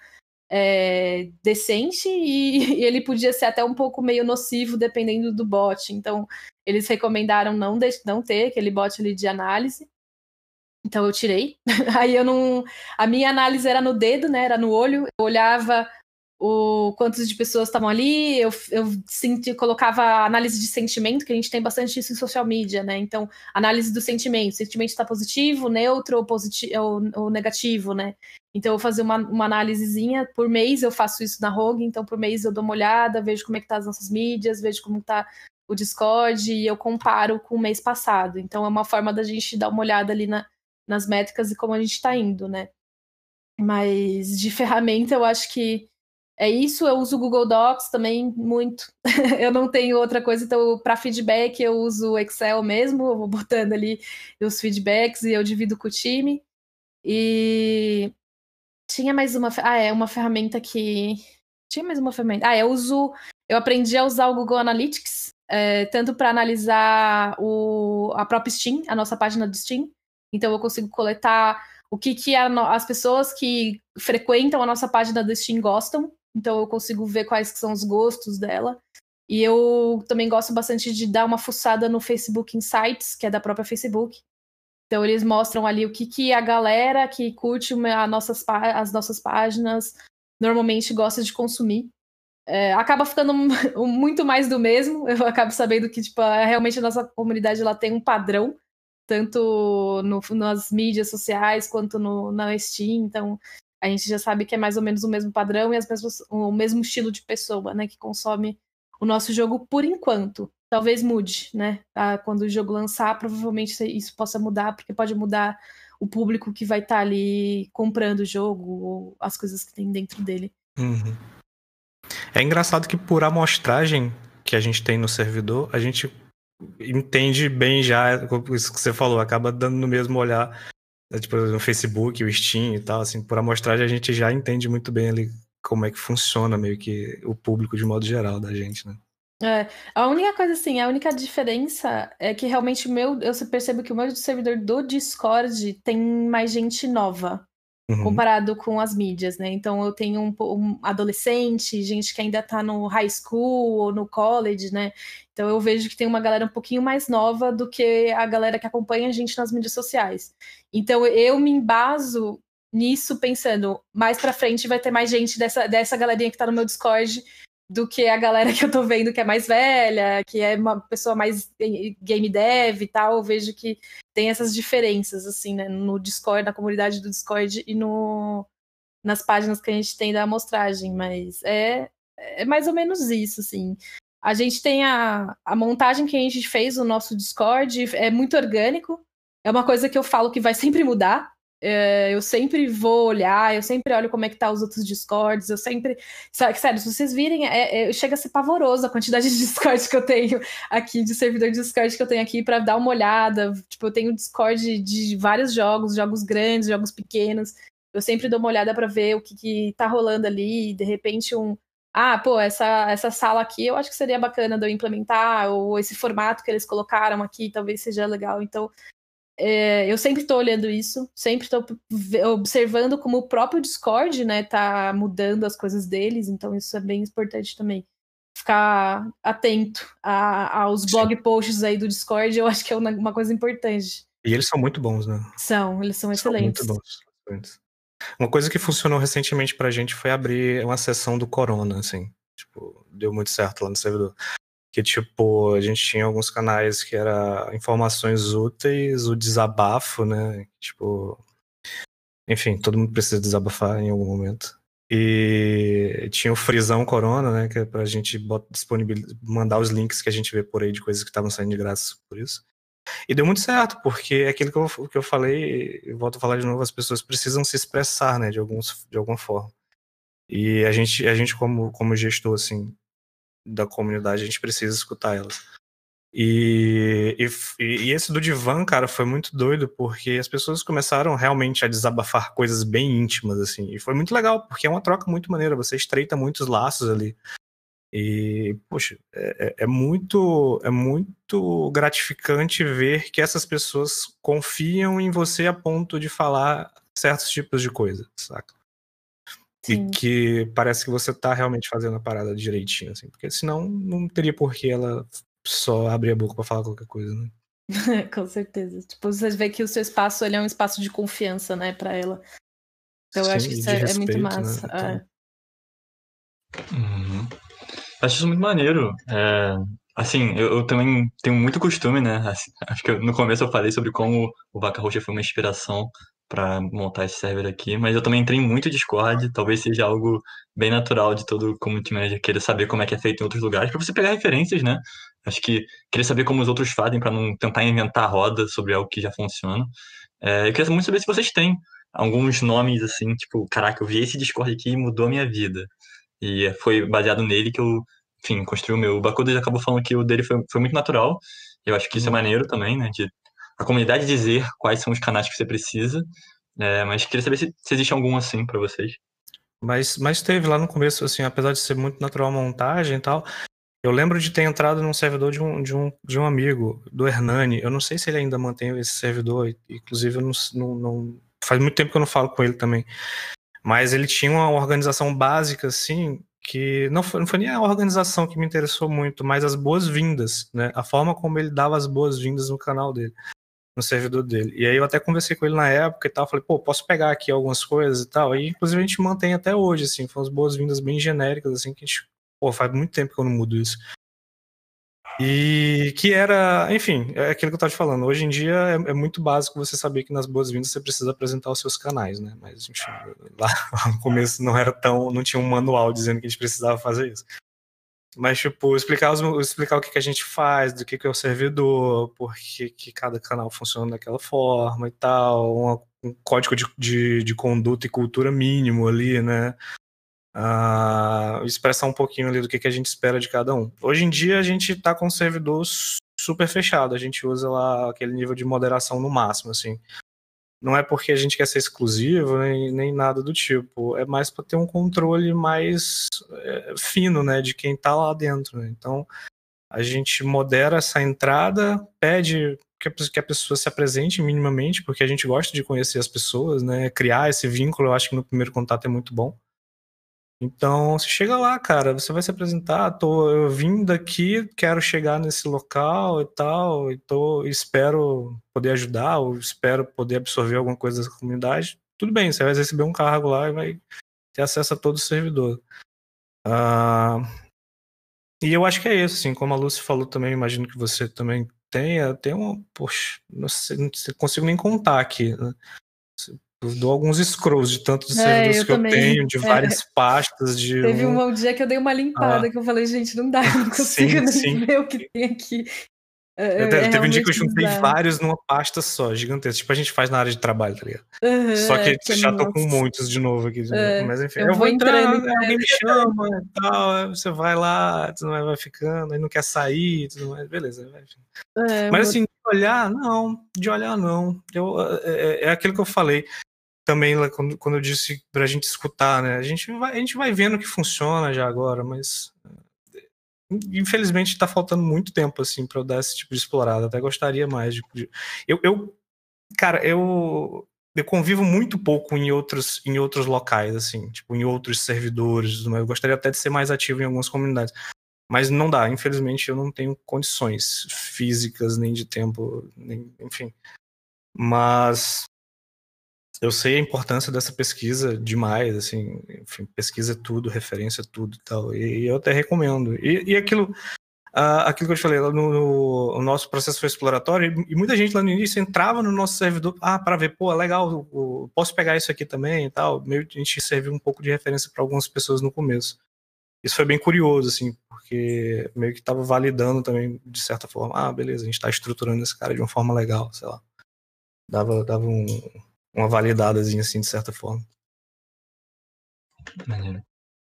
é, decente e, e, ele podia ser até um pouco meio nocivo dependendo do bot. Então, eles recomendaram não, de, não ter aquele bot ali de análise. Então eu tirei. Aí eu não. A minha análise era no dedo, né? Era no olho. Eu olhava o quantos de pessoas estavam ali, eu, eu senti, colocava análise de sentimento, que a gente tem bastante isso em social media, né? Então, análise do sentimento, o sentimento está positivo, neutro ou, positivo, ou, ou, negativo, né? Então, eu fazia uma, uma análisezinha por mês, eu faço isso na Rogue, então por mês eu dou uma olhada, vejo como é que tá as nossas mídias, vejo como tá o Discord e eu comparo com o mês passado. Então, é uma forma da gente dar uma olhada ali na, nas métricas e como a gente está indo, né? Mas de ferramenta, eu acho que é isso. Eu uso o Google Docs também muito. eu não tenho outra coisa, então para feedback eu uso o Excel mesmo. Eu vou botando ali os feedbacks e eu divido com o time. E tinha mais uma. Ah, é uma ferramenta que. Tinha mais uma ferramenta. Ah, eu uso. Eu aprendi a usar o Google Analytics, é, tanto para analisar o, a própria Steam, a nossa página do Steam. Então eu consigo coletar o que, que a, as pessoas que frequentam a nossa página do Steam gostam então eu consigo ver quais são os gostos dela. E eu também gosto bastante de dar uma fuçada no Facebook Insights, que é da própria Facebook. Então eles mostram ali o que, que a galera que curte a nossas, as nossas páginas normalmente gosta de consumir. É, acaba ficando muito mais do mesmo. Eu acabo sabendo que tipo, realmente a nossa comunidade ela tem um padrão, tanto no, nas mídias sociais quanto no, na Steam. Então a gente já sabe que é mais ou menos o mesmo padrão e as mesmas, o mesmo estilo de pessoa, né, que consome o nosso jogo por enquanto. Talvez mude, né? Ah, quando o jogo lançar, provavelmente isso possa mudar, porque pode mudar o público que vai estar tá ali comprando o jogo ou as coisas que tem dentro dele. Uhum. É engraçado que por amostragem que a gente tem no servidor, a gente entende bem já isso que você falou, acaba dando no mesmo olhar é, tipo, no Facebook, o Steam e tal, assim, por amostragem a gente já entende muito bem ali como é que funciona meio que o público de modo geral da gente, né? É, a única coisa assim, a única diferença é que realmente meu, eu percebo que o meu servidor do Discord tem mais gente nova uhum. comparado com as mídias, né? Então eu tenho um, um, adolescente, gente que ainda tá no high school ou no college, né? Então eu vejo que tem uma galera um pouquinho mais nova do que a galera que acompanha a gente nas mídias sociais. Então eu me embaso nisso pensando, mais para frente vai ter mais gente dessa, dessa galerinha que tá no meu Discord do que a galera que eu tô vendo que é mais velha, que é uma pessoa mais game dev e tal, eu vejo que tem essas diferenças, assim, né, no Discord, na comunidade do Discord e no, nas páginas que a gente tem da amostragem, mas é, é mais ou menos isso, assim. A gente tem a, a montagem que a gente fez no nosso Discord, é muito orgânico, é uma coisa que eu falo que vai sempre mudar, é, eu sempre vou olhar, eu sempre olho como é que tá os outros discords, eu sempre. Sério, se vocês virem, é, é, chega a ser pavoroso a quantidade de discord que eu tenho aqui, de servidor de discord que eu tenho aqui para dar uma olhada. Tipo, eu tenho discord de vários jogos, jogos grandes, jogos pequenos. Eu sempre dou uma olhada para ver o que, que tá rolando ali, e de repente um. Ah, pô, essa, essa sala aqui eu acho que seria bacana de eu implementar, ou esse formato que eles colocaram aqui talvez seja legal. Então, é, eu sempre estou olhando isso, sempre estou observando como o próprio Discord, né, tá mudando as coisas deles, então isso é bem importante também. Ficar atento a, aos blog posts aí do Discord, eu acho que é uma, uma, coisa importante. E eles são muito bons, né? São, eles são, são excelentes. Muito bons. Uma coisa que funcionou recentemente pra gente foi abrir uma sessão do Corona, assim. Tipo, deu muito certo lá no servidor que tipo, a gente tinha alguns canais que era informações úteis, o desabafo, né? Tipo, enfim, todo mundo precisa desabafar em algum momento. E tinha o Frisão Corona, né? Que é pra gente disponibilizar, mandar os links que a gente vê por aí de coisas que estavam saindo de graça por isso. E deu muito certo, porque é aquilo que eu, que eu falei, e volto a falar de novo, as pessoas precisam se expressar, né, de, alguns, de alguma forma. E a gente, a gente como, como gestor, assim, da comunidade, a gente precisa escutar elas. E, e, e, esse do divã, cara, foi muito doido, porque as pessoas começaram realmente a desabafar coisas bem íntimas, assim. E foi muito legal, porque é uma troca muito maneira, você estreita muitos laços ali. E, poxa, é, é, é muito, é muito gratificante ver que essas pessoas confiam em você a ponto de falar certos tipos de coisas, saca? Sim. E que parece que você tá realmente fazendo a parada direitinho, assim. Porque senão não teria por que ela só abrir a boca pra falar qualquer coisa, né? Com certeza. Tipo, você vê que o seu espaço ele é um espaço de confiança, né, para ela. Então Sim, eu acho que isso é, respeito, é, muito massa. Né? É. Uhum. Acho isso muito maneiro. É, assim, eu, eu, também tenho muito costume, né? Assim, acho que no começo eu falei sobre como o Vaca Roxa foi uma inspiração para montar esse server aqui, mas eu também entrei muito Discord, talvez seja algo bem natural de todo community manager querer saber como é que é feito em outros lugares, para você pegar referências, né? Acho que querer saber como os outros fazem para não tentar inventar a roda sobre algo que já funciona. É, eu queria muito saber se vocês têm alguns nomes assim, tipo, caraca, eu vi esse Discord aqui e mudou a minha vida. E foi baseado nele que eu, enfim, construí o meu. O Bakuda já acabou falando que o dele foi, foi muito natural. Eu acho que isso é uhum. maneiro também, né? De a comunidade dizer quais são os canais que você precisa. É, mas queria saber se, se existe algum assim para vocês. Mas, mas teve lá no começo, assim, apesar de ser muito natural a montagem e tal, eu lembro de ter entrado num servidor de um, de um, de um amigo, do Hernani. Eu não sei se ele ainda mantém esse servidor, inclusive eu não, não, não, faz muito tempo que eu não falo com ele também. Mas ele tinha uma organização básica, assim, que não foi, não foi nem a organização que me interessou muito, mas as boas-vindas, né? A forma como ele dava as boas-vindas no canal dele, no servidor dele. E aí eu até conversei com ele na época e tal, falei, pô, posso pegar aqui algumas coisas e tal. E inclusive a gente mantém até hoje, assim, foram as boas-vindas bem genéricas, assim, que a gente Pô, faz muito tempo que eu não mudo isso. E que era, enfim, é aquilo que eu estava te falando. Hoje em dia é, é, muito básico você saber que nas boas-vindas você precisa apresentar os seus canais, né? Mas, enfim, lá no começo não era tão. não tinha um manual dizendo que a gente precisava fazer isso. Mas, tipo, explicar, os, explicar o que, que a gente faz, do que, que é o servidor, por que, que cada canal funciona daquela forma e tal, um código de, de, de conduta e cultura mínimo ali, né? uh, expressar um pouquinho ali do que, que a gente espera de cada um. Hoje em dia a gente está com o servidor super fechado, a gente usa lá aquele nível de moderação no máximo, assim. Não é porque a gente quer ser exclusivo nem, nem nada do tipo, é mais para ter um controle mais é, fino, né, de quem está lá dentro. Né? Então a gente modera essa entrada, pede que a pessoa se apresente minimamente, porque a gente gosta de conhecer as pessoas, né? Criar esse vínculo, eu acho que no primeiro contato é muito bom. Então, você chega lá, cara, você vai se apresentar, tô, eu vim daqui, quero chegar nesse local e tal, e tô, espero poder ajudar, ou espero poder absorver alguma coisa da comunidade. Tudo bem, você vai receber um cargo lá e vai ter acesso a todo o servidor. Uh, e eu acho que é isso, assim, como a Lucy falou também, imagino que você também tenha, tem uma, poxa, não, sei, não consigo nem contar aqui, né? Eu dou alguns scrolls de tantos é, servidores eu que também. eu tenho, de é. várias pastas. De Teve um... um dia que eu dei uma limpada, ah. que eu falei, gente, não dá, eu não consigo sim, nem sim. ver o que tem aqui. É, é, teve um dia que eu juntei vários numa pasta só, gigantesca. Tipo, a gente faz na área de trabalho, tá ligado? Uhum, só que, é, já tô com muitos de novo aqui. De novo. Mas enfim, eu, eu vou entrando, entrando alguém me chama e tal. Você vai lá, tudo mais vai ficando, aí não quer sair, tudo mais. Beleza. É, Mas assim, de olhar, não. De olhar, não. Eu, é, é aquilo que eu falei também quando, quando eu disse para a gente escutar, né? A gente vai, a gente vai vendo que funciona já agora, mas eh, infelizmente está faltando muito tempo assim para eu dar esse tipo de explorada. Até gostaria mais de, de eu, eu, cara, eu eu convivo muito pouco em outros em outros locais assim, tipo em outros servidores, eu gostaria até de ser mais ativo em algumas comunidades. Mas não dá, infelizmente eu não tenho condições físicas nem de tempo, nem, enfim. Mas eu sei a importância dessa pesquisa demais, assim, enfim, pesquisa tudo, referência tudo e tal, e, eu até recomendo. E, e aquilo, uh, aquilo que eu te falei, no, no, o nosso processo foi exploratório, e, e, muita gente lá no início entrava no nosso servidor, ah, para ver, pô, legal, eu, posso pegar isso aqui também e tal, meio que a gente serviu um pouco de referência para algumas pessoas no começo. Isso foi bem curioso, assim, porque meio que estava validando também, de certa forma, ah, beleza, a gente está estruturando esse cara de uma forma legal, sei lá. Dava, dava um, uma validadazinha assim, de certa forma.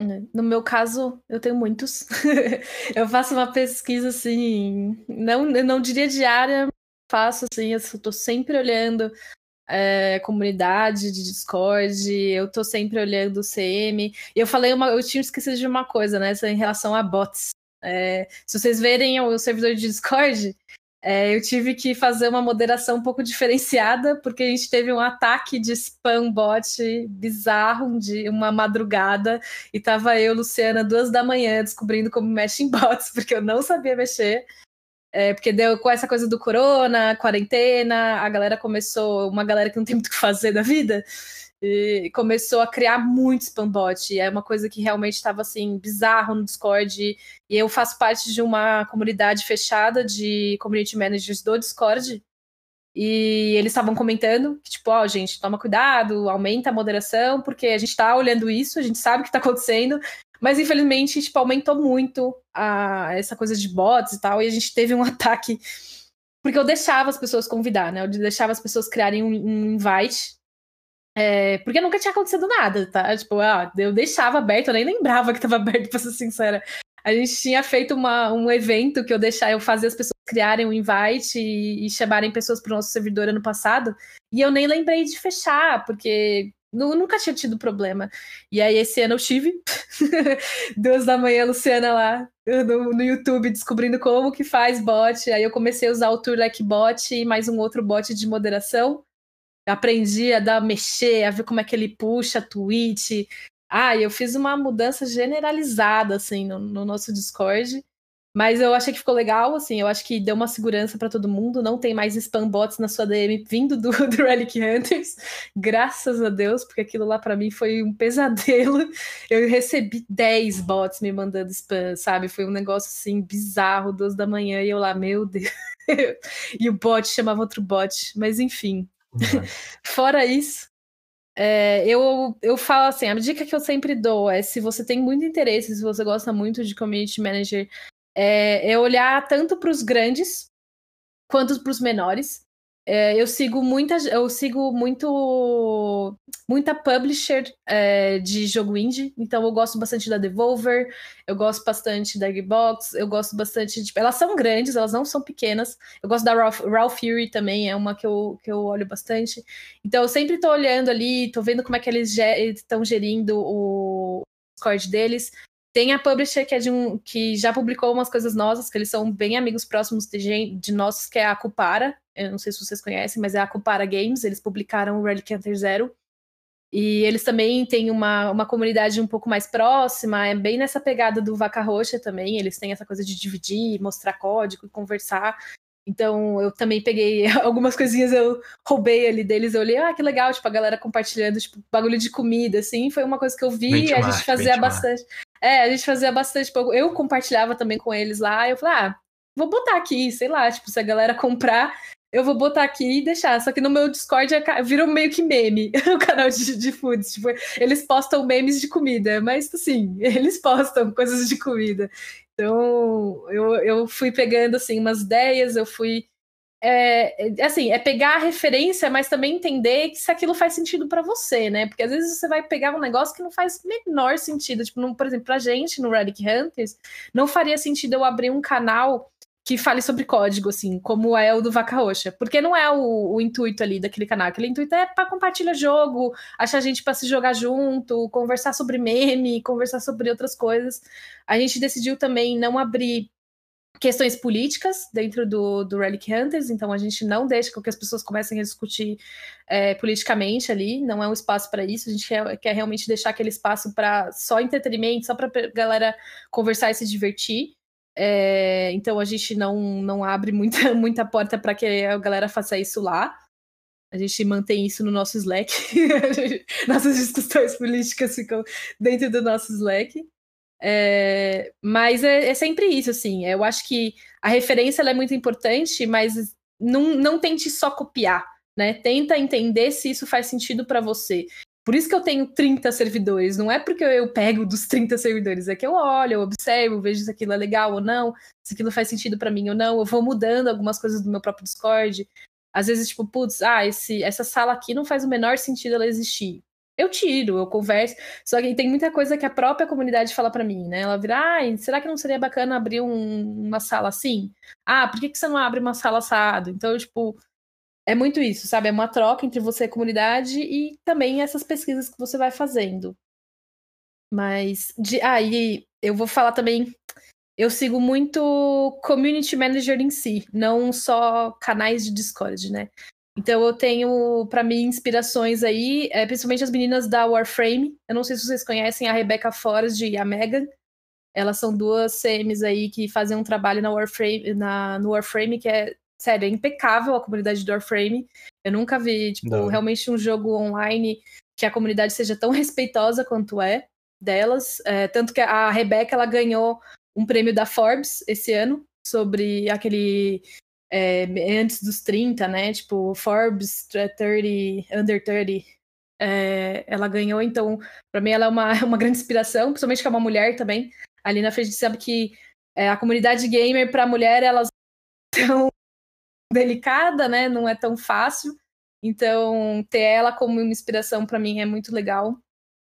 Né, no meu caso, eu tenho muitos. eu faço uma pesquisa assim, não, não diria diária, faço assim, eu tô sempre olhando é, comunidade de Discord, eu tô sempre olhando o CM. E eu falei uma, eu tinha esquecido de uma coisa, né? Em relação a bots. É, se vocês verem o servidor de Discord, é, eu tive que fazer uma moderação um pouco diferenciada, porque a gente teve um ataque de spam bot bizarro de uma madrugada, e tava eu, Luciana, duas da manhã, descobrindo como mexe em bots, porque eu não sabia mexer. É, porque deu com essa coisa do corona, quarentena, a galera começou, uma galera que não tem muito o que fazer da vida, e começou a criar muito spambot. É uma coisa que realmente estava assim, bizarro no Discord. E eu faço parte de uma comunidade fechada de community managers do Discord. E eles estavam comentando que, tipo, ó, oh, gente, toma cuidado, aumenta a moderação, porque a gente tá olhando isso, a gente sabe o que tá acontecendo, mas infelizmente, tipo, aumentou muito a, essa coisa de bots e tal, e a gente teve um ataque. Porque eu deixava as pessoas convidar, né? Eu deixava as pessoas criarem um, um invite. É, porque nunca tinha acontecido nada, tá? Tipo, ah, eu deixava aberto, eu nem lembrava que tava aberto, pra ser sincera. A gente tinha feito uma, um evento que eu deixava, eu fazia as pessoas criarem um invite e, e chamarem pessoas para o nosso servidor ano passado, e eu nem lembrei de fechar, porque nunca tinha tido problema. E aí, esse ano eu tive. Duas da manhã, Luciana lá no, no, YouTube descobrindo como que faz bot. Aí eu comecei a usar o Turlek Bot e mais um outro bot de moderação. Aprendi a dar, mexer, a ver como é que ele puxa tweet. Ah, eu fiz uma mudança generalizada, assim, no, no nosso Discord. Mas eu achei que ficou legal, assim, eu acho que deu uma segurança para todo mundo, não tem mais spam bots na sua DM vindo do, do Relic Hunters, graças a Deus, porque aquilo lá para mim foi um pesadelo. Eu recebi 10 bots me mandando spam, sabe? Foi um negócio assim bizarro, duas da manhã, e eu lá, meu Deus. e o bot chamava outro bot, mas enfim. Fora isso, é, eu, eu falo assim, a dica que eu sempre dou é se você tem muito interesse, se você gosta muito de community manager é, é olhar tanto para os grandes quanto para os menores. É, eu sigo muita, eu sigo muito, muita publisher é, de jogo indie, então eu gosto bastante da Devolver, eu gosto bastante da Gearbox, eu gosto bastante de, elas são grandes, elas não são pequenas. Eu gosto da Raw Fury também, é uma que eu, que eu olho bastante. Então eu sempre estou olhando ali, estou vendo como é que eles estão gerindo o Discord deles. Tem a publisher que é de um que já publicou umas coisas nossas, que eles são bem amigos próximos de, de nossos, que é a Cupara. Eu não sei se vocês conhecem, mas é a Cupara Games. Eles publicaram o Relic Hunter Zero. E eles também têm uma, uma comunidade um pouco mais próxima, é bem nessa pegada do Vaca Roxa também. Eles têm essa coisa de dividir, mostrar código, conversar. Então eu também peguei algumas coisinhas, eu roubei ali deles, eu olhei, ah, que legal, tipo, a galera compartilhando, tipo, bagulho de comida, assim, foi uma coisa que eu vi, a gente fazia bastante. É, a gente fazia bastante. Tipo, eu compartilhava também com eles lá. eu falei, ah, vou botar aqui, sei lá, tipo, se a galera comprar, eu vou botar aqui e deixar. Só que no meu Discord é virou meio que meme o canal de, de foods. Tipo, eles postam memes de comida, mas assim, eles postam coisas de comida. Então, eu, eu fui pegando assim umas ideias, eu fui é, é, assim, é pegar a referência, mas também entender que se aquilo faz sentido para você, né? Porque às vezes você vai pegar um negócio que não faz menor sentido. Tipo, no, por exemplo, pra gente no Relic Hunters, não faria sentido eu abrir um canal que fale sobre código, assim, como é o do Vaca Roxa. Porque não é o, o intuito ali daquele canal. Aquele intuito é para compartilhar jogo, achar gente para se jogar junto, conversar sobre meme, conversar sobre outras coisas. A gente decidiu também não abrir questões políticas dentro do, do Relic Hunters, então a gente não deixa que as pessoas comecem a discutir é, politicamente ali, não é um espaço para isso, a gente quer, quer, realmente deixar aquele espaço para só entretenimento, só para galera conversar e se divertir. É, então a gente não, não abre muita, muita porta para que a galera faça isso lá. A gente mantém isso no nosso Slack. Nossas discussões políticas ficam dentro do nosso Slack. É, mas é, é, sempre isso, assim. Eu acho que a referência é muito importante, mas não, não tente só copiar, né? Tenta entender se isso faz sentido para você. Por isso que eu tenho 30 servidores. Não é porque eu pego dos 30 servidores, é que eu olho, eu observo, vejo se aquilo é legal ou não, se aquilo faz sentido para mim ou não. Eu vou mudando algumas coisas do meu próprio Discord. Às vezes, tipo, putz, ah, esse, essa sala aqui não faz o menor sentido ela existir eu tiro, eu converso. Só que tem muita coisa que a própria comunidade fala para mim, né? Ela vira, ah, será que não seria bacana abrir um, uma sala assim? Ah, por que, que você não abre uma sala assado? Então, tipo, é muito isso, sabe? É uma troca entre você e a comunidade e também essas pesquisas que você vai fazendo. Mas, de, ah, e eu vou falar também. Eu sigo muito community manager em si, não só canais de Discord, né? Então eu tenho para mim inspirações aí, é, principalmente as meninas da Warframe. Eu não sei se vocês conhecem a Rebecca Forrest e a Megan. Elas são duas CMs aí que fazem um trabalho na Warframe, na, no Warframe que é, sério, é impecável a comunidade do Warframe. Eu nunca vi, tipo, Não. realmente um jogo online que a comunidade seja tão respeitosa quanto é delas. É, tanto que a Rebeca, ela ganhou um prêmio da Forbes esse ano sobre aquele é, antes dos 30, né? Tipo, Forbes 30, Under 30. É, ela ganhou, então, para mim ela é uma, uma grande inspiração, principalmente que é uma mulher também. Ali na frente, sabe que é, a comunidade gamer para mulher, elas tão delicada, né? Não é tão fácil. Então, ter ela como uma inspiração para mim é muito legal.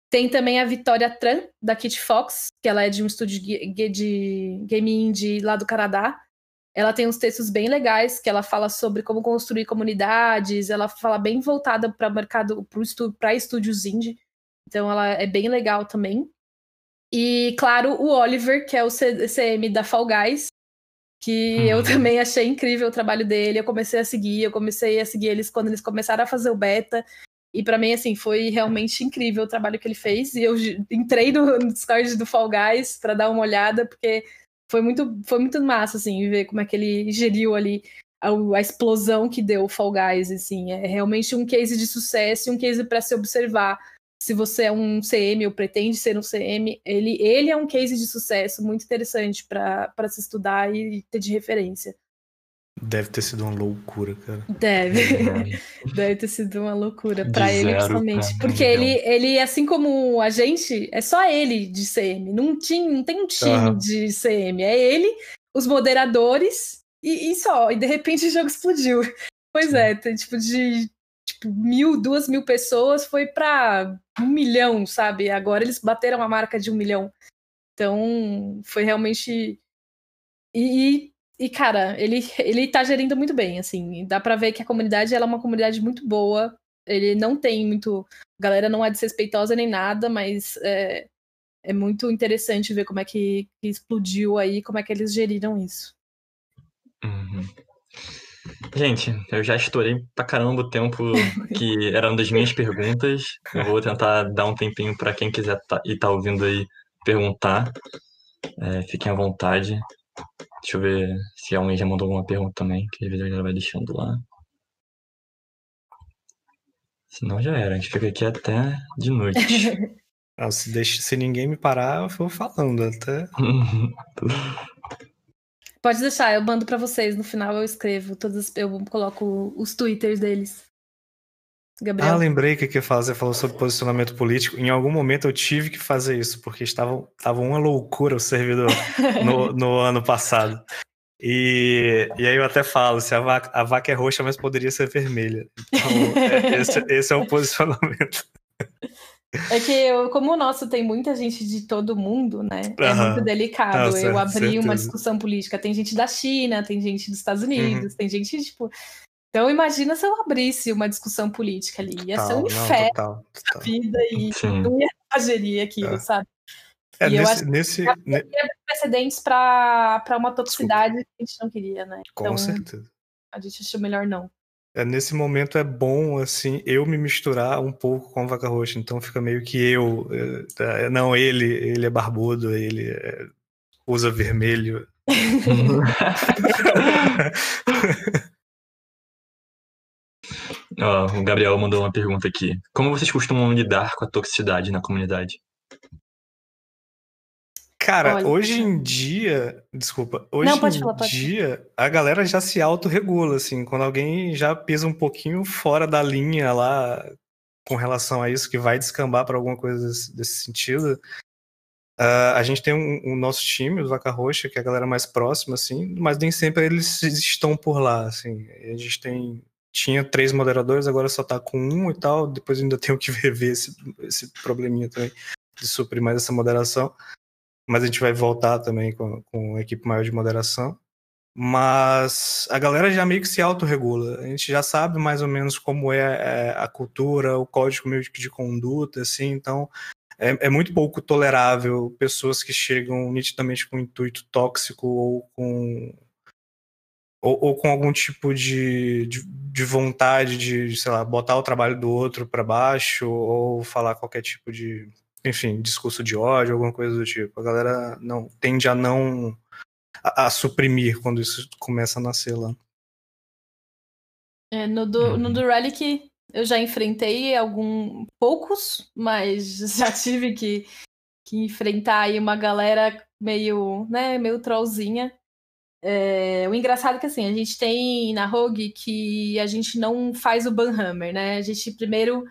Tem também a Vitória Tran, da Kit Fox, que ela é de um estúdio de game indie lá do Canadá. Ela tem uns textos bem legais que ela fala sobre como construir comunidades, ela fala bem voltada para mercado, para estúdios indie. Então ela é bem legal também. E claro, o Oliver, que é o CM da Fall Guys, que uhum. eu também achei incrível o trabalho dele. Eu comecei a seguir, eu comecei a seguir eles quando eles começaram a fazer o beta. E para mim, assim, foi realmente incrível o trabalho que ele fez. E eu entrei no Discord do Fall Guys para dar uma olhada, porque foi muito, foi muito massa, assim, ver como é que ele geriu ali a, a, explosão que deu o Fall Guys, assim. É realmente um case de sucesso e um case para se observar. Se você é um CM ou pretende ser um CM, ele, ele é um case de sucesso muito interessante para se estudar e ter de referência. Deve ter sido uma loucura, cara. Deve. Deve ter sido uma loucura para ele, principalmente. Porque ele, ele, assim como a gente, é só ele de CM. Não, tinha, não tem um time uhum. de CM. É ele, os moderadores e, e, só. E de repente o jogo explodiu. Pois é, tem, tipo, de tipo, mil, duas mil pessoas foi para um milhão, sabe? Agora eles bateram a marca de um milhão. Então, foi realmente. E, e, cara, ele, ele tá gerindo muito bem, assim. Dá pra ver que a comunidade ela é uma comunidade muito boa. Ele não tem muito. A galera não é desrespeitosa nem nada, mas é, é muito interessante ver como é que, que, explodiu aí, como é que eles geriram isso. Uhum. Gente, eu já estourei pra caramba o tempo que era uma das minhas perguntas. Eu vou tentar dar um tempinho para quem quiser tá, e tá ouvindo aí perguntar. É, fiquem à vontade. Deixa eu ver se alguém já mandou alguma pergunta também, que às vezes a galera vai deixando lá. Senão já era, a gente fica aqui até de noite. ah, se, deixa, se ninguém me parar, eu vou falando até. Pode deixar, eu mando para vocês. No final eu escrevo todos, eu coloco os twitters deles. Gabriel. Ah, lembrei que que você falou sobre posicionamento político. Em algum momento eu tive que fazer isso, porque estava, estava uma loucura o servidor no, no ano passado. E, e aí eu até falo, se a vaca, a vaca é roxa, mas poderia ser vermelha. Então, é, esse, esse é o posicionamento. É que eu, como o nosso tem muita gente de todo mundo, né? É muito delicado. eu abri certeza. uma discussão política. Tem gente da China, tem gente dos Estados Unidos, uhum. tem gente, tipo, então imagina se eu abrisse uma discussão política ali. Ia ser um inferno total, total. vida e Sim. não ia gerir aquilo, é. sabe? É, e nesse, eu acho nesse, que ne... precedentes para uma toxicidade Desculpa. que a gente não queria, né? Com então, certeza. A gente achou melhor não. É, nesse momento é bom, assim, eu me misturar um pouco com a vaca roxa. Então fica meio que eu. É, é não, ele, ele é barbudo, ele é, usa vermelho. o Gabriel mandou uma pergunta aqui. Como vocês costumam lidar com a toxicidade na comunidade? Cara, Olha, hoje em dia, desculpa, hoje Não, em falar, dia a galera já se autorregula, assim, quando alguém já pisa um pouquinho fora da linha lá com relação a isso, que vai descambar para alguma coisa desse, desse sentido. Uh, a gente tem o um, um nosso time, o Vaca Roxa, que é a galera mais próxima, assim, mas nem sempre eles estão por lá, assim. A gente tem tinha três moderadores, agora só tá com um e tal. Depois ainda tenho que rever esse, esse probleminha também de suprir mais essa moderação. Mas a gente vai voltar também com, com a equipe maior de moderação. Mas a galera já meio que se autorregula. A gente já sabe mais ou menos como é, é a cultura, o código meio de conduta, assim. Então é, é muito pouco tolerável pessoas que chegam nitidamente com um intuito tóxico ou com ou, ou, com algum tipo de, de, de, vontade de, sei lá, botar o trabalho do outro para baixo ou falar qualquer tipo de, enfim, discurso de ódio, alguma coisa do tipo. A galera não tende a não a, a suprimir quando isso começa a nascer lá. É, no do, no uhum. do Relic eu já enfrentei algum poucos, mas já tive que, que enfrentar aí uma galera meio, né, meio trollzinha. É, o engraçado é que assim, a gente tem na Rogue que a gente não faz o Banhammer, né? A gente primeiro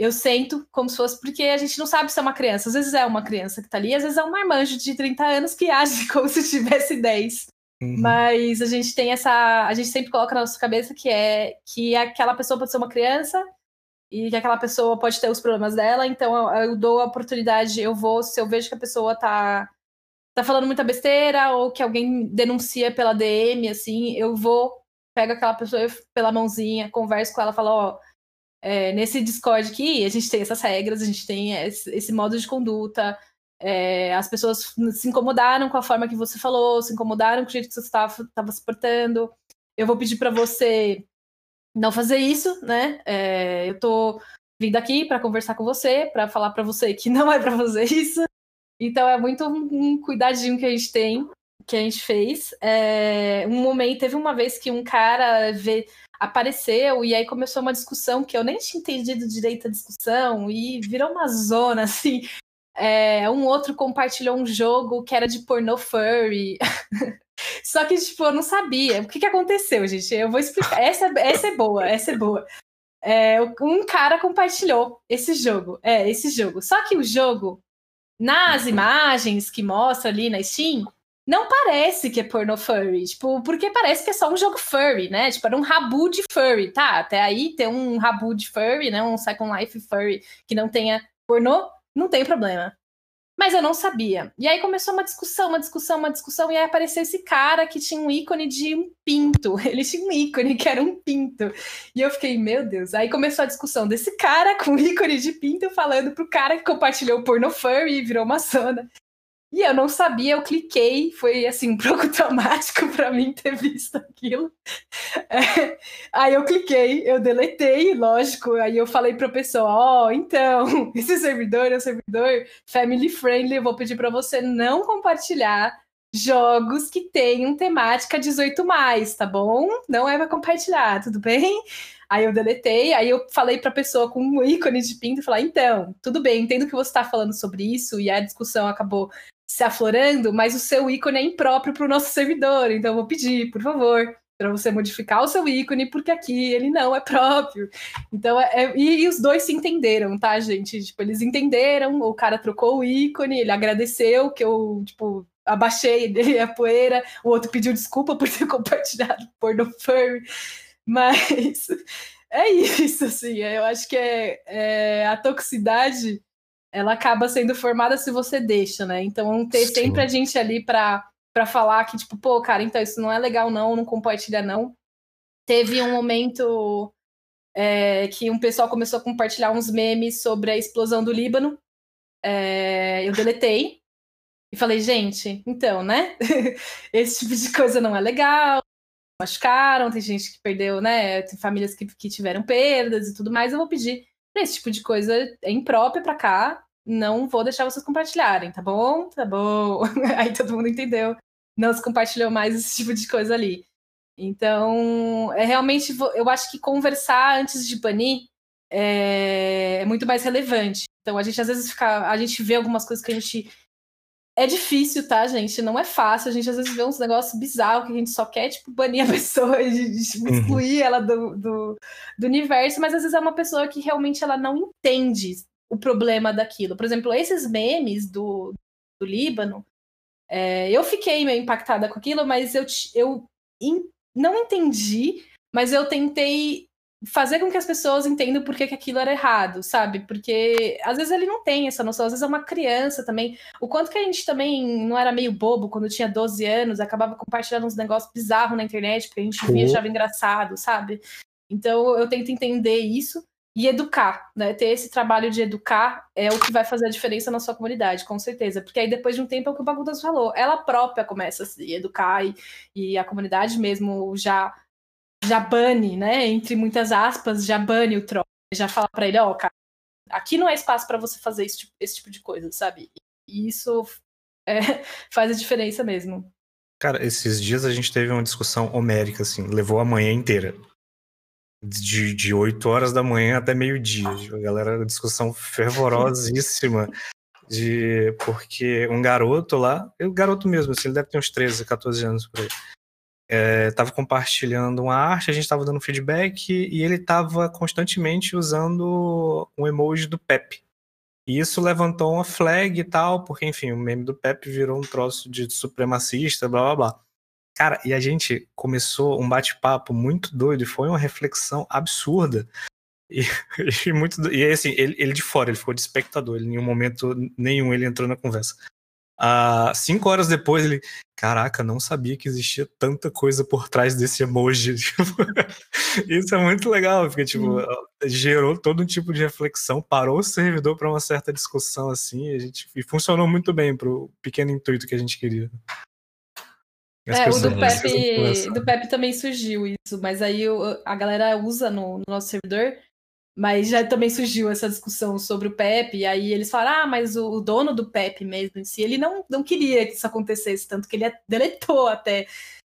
eu sento como se fosse porque a gente não sabe se é uma criança. Às vezes é uma criança que tá ali, às vezes é um marmanjo de 30 anos que age como se tivesse 10. Uhum. Mas a gente tem essa. A gente sempre coloca na nossa cabeça que é que aquela pessoa pode ser uma criança e que aquela pessoa pode ter os problemas dela, então eu, eu dou a oportunidade, eu vou, se eu vejo que a pessoa tá, tá falando muita besteira ou que alguém denuncia pela DM, assim, eu vou, pego aquela pessoa pela mãozinha, converso com ela, falo, ó, é, nesse Discord aqui, a gente tem essas regras, a gente tem esse, esse modo de conduta, é, as pessoas se incomodaram com a forma que você falou, se incomodaram com o jeito que você estava se portando. Eu vou pedir para você não fazer isso, né? É, eu tô vindo aqui para conversar com você, para falar para você que não é para fazer isso. Então é muito um, cuidadinho que a gente tem, que a gente fez. É, um momento, teve uma vez que um cara vê, apareceu e aí começou uma discussão que eu nem tinha entendido direito a discussão e virou uma zona assim. É, um outro compartilhou um jogo que era de pornô furry. Só que, tipo, eu não sabia. O que, que aconteceu, gente? Eu vou explicar. Essa, essa é boa, essa é boa. É, um cara compartilhou esse jogo. É, esse jogo. Só que o jogo, nas imagens que mostra ali na Steam, não parece que é porno furry. Tipo, porque parece que é só um jogo furry, né? Tipo, era um rabu de furry, tá? Até aí ter um rabu de furry, né? Um Second Life furry que não tenha pornô, não tem problema. Mas eu não sabia. E aí começou uma discussão, uma discussão, uma discussão, e aí apareceu esse cara que tinha um ícone de um pinto. Ele tinha um ícone que era um pinto. E eu fiquei, meu Deus. Aí começou a discussão desse cara com ícone de pinto falando pro cara que compartilhou o porno furry e virou uma zona. E eu não sabia, eu cliquei, foi assim, um pouco traumático para mim ter visto aquilo. É, aí eu cliquei, eu deletei, lógico, aí eu falei para a pessoa, ó, oh, então, esse servidor é um servidor family friendly, eu vou pedir para você não compartilhar jogos que tenham temática 18 mais, tá bom? Não é para compartilhar, tudo bem? Aí eu deletei, aí eu falei pra pessoa com um ícone de pinto, falar, então, tudo bem, entendo que você tá falando sobre isso, e a discussão acabou se aflorando, mas o seu ícone é impróprio para o nosso servidor. Então, vou pedir, por favor, para você modificar o seu ícone, porque aqui ele não é próprio. Então, é, é, e, e, os dois se entenderam, tá, gente? Tipo, eles entenderam, o cara trocou o ícone, ele agradeceu que eu, tipo, abaixei dele a poeira, o outro pediu desculpa por ter compartilhado por no furry, mas é isso, assim, eu acho que é, é a toxicidade ela acaba sendo formada se você deixa, né? Então ter Sim. sempre a gente ali para para falar que tipo, pô, cara, então isso não é legal não, não compartilha não. Teve um momento é, que um pessoal começou a compartilhar uns memes sobre a explosão do Líbano. É, eu deletei e falei, gente, então, né? Esse tipo de coisa não é legal. Machucaram, tem gente que perdeu, né? Tem famílias que, que tiveram perdas e tudo mais. Eu vou pedir esse tipo de coisa é imprópria para cá, não vou deixar vocês compartilharem, tá bom? Tá bom. Aí todo mundo entendeu. Não se compartilhou mais esse tipo de coisa ali. Então, é realmente, eu acho que conversar antes de banir é, é muito mais relevante. Então, a gente às vezes fica, a gente vê algumas coisas que a gente é difícil, tá, gente? Não é fácil. A gente às vezes vê uns negócios bizarros que a gente só quer, tipo, banir a pessoa, de, de tipo, uhum. excluir ela do, do, do, universo, mas às vezes é uma pessoa que realmente ela não entende o problema daquilo. Por exemplo, esses memes do, do Líbano, é, eu fiquei meio impactada com aquilo, mas eu, eu in, não entendi, mas eu tentei fazer com que as pessoas entendam por que, que aquilo era errado, sabe? Porque às vezes ele não tem essa noção, às vezes é uma criança também. O quanto que a gente também não era meio bobo quando tinha 12 anos, acabava compartilhando uns negócios bizarros na internet, porque a gente via achava engraçado, sabe? Então eu tento entender isso e educar, né? Ter esse trabalho de educar é o que vai fazer a diferença na sua comunidade, com certeza. Porque aí depois de um tempo é o que o Bagundas falou, ela própria começa a se educar e, e a comunidade mesmo já já bane, né? Entre muitas aspas, já bane o troll. Já fala para ele, ó, oh, cara, aqui não é espaço para você fazer esse tipo, esse tipo de coisa, sabe? E isso é, faz a diferença mesmo. Cara, esses dias a gente teve uma discussão homérica, assim, levou a manhã inteira. De, de 8 horas da manhã até meio-dia. A galera, discussão fervorosíssima. de porque um garoto lá, o garoto mesmo, assim, ele deve ter uns 13, 14 anos por aí. Estava é, compartilhando uma arte, a gente estava dando feedback e ele estava constantemente usando um emoji do Pepe. E isso levantou uma flag e tal, porque, enfim, o meme do Pepe virou um troço de supremacista, blá blá blá. Cara, e a gente começou um bate-papo muito doido, e foi uma reflexão absurda. E, e muito, e assim, ele, ele de fora, ele ficou de espectador, ele, em nenhum momento nenhum ele entrou na conversa. Uh, cinco horas depois, ele. Caraca, não sabia que existia tanta coisa por trás desse emoji. Isso é muito legal, porque tipo, gerou todo um tipo de reflexão, parou o servidor para uma certa discussão assim, e, a gente, e funcionou muito bem para o pequeno intuito que a gente queria. é, o do Pepe, do Pepe também surgiu isso, mas aí a galera usa no, no nosso servidor mas já também surgiu essa discussão sobre o Pepe, e aí eles falaram, ah, mas o, o, dono do Pepe mesmo em si, ele não, não queria que isso acontecesse, tanto que ele deletou até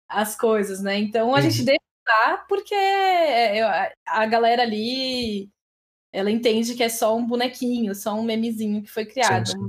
as coisas, né? Então a uhum. gente deixa porque é, é, a galera ali, ela entende que é só um bonequinho, só um memezinho que foi criado. Sim, sim.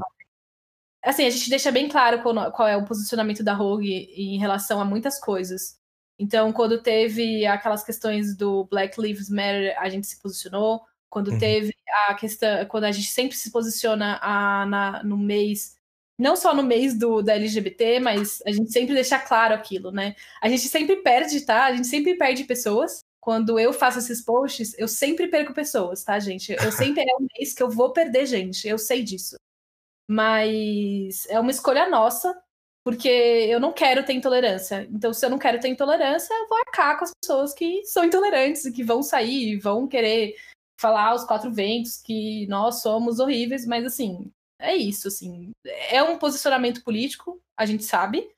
Assim, a gente deixa bem claro qual, qual é o posicionamento da Rogue em relação a muitas coisas. Então, quando teve aquelas questões do Black Lives Matter, a gente se posicionou. Quando uhum. teve a questão, quando a gente sempre se posiciona a, na, no mês, não só no mês do, da LGBT, mas a gente sempre deixa claro aquilo, né? A gente sempre perde, tá? A gente sempre perde pessoas. Quando eu faço esses posts, eu sempre perco pessoas, tá, gente? Eu sempre é um mês que eu vou perder gente, eu sei disso. Mas é uma escolha nossa porque eu não quero ter intolerância. Então, se eu não quero ter intolerância, eu vou arcar com as pessoas que são intolerantes e que vão sair e vão querer falar aos quatro ventos que nós somos horríveis, mas assim, é isso, assim. É um posicionamento político, a gente sabe,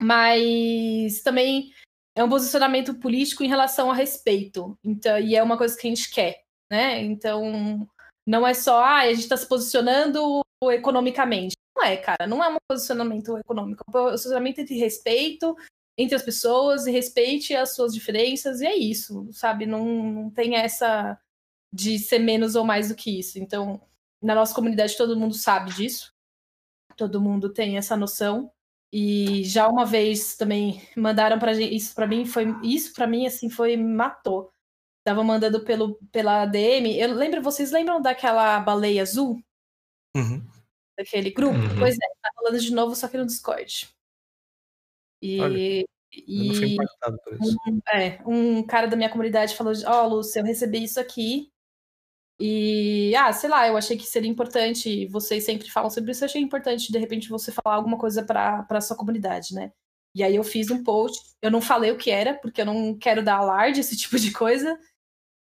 mas também é um posicionamento político em relação a respeito. Então, e é uma coisa que a gente quer, né? Então, não é só, ah, a gente está se posicionando economicamente é, cara. Não é um posicionamento econômico. É um posicionamento de respeito entre as pessoas e respeite as suas diferenças. E é isso, sabe? Não, não tem essa de ser menos ou mais do que isso. Então, na nossa comunidade, todo mundo sabe disso. Todo mundo tem essa noção. E já uma vez também mandaram para isso para mim foi isso para mim assim foi matou. Tava mandando pelo pela DM. Eu lembro, vocês lembram daquela baleia azul? Uhum daquele grupo. Uhum. Pois é, tá rolando de novo, só que no Discord. E. Olha, e um, é, um cara da minha comunidade falou: Ó, oh, Lúcia, eu recebi isso aqui. E, ah, sei lá, eu achei que seria importante. Vocês sempre falam sobre isso, eu achei importante, de repente, você falar alguma coisa para sua comunidade, né? E aí eu fiz um post. Eu não falei o que era, porque eu não quero dar alarde, esse tipo de coisa.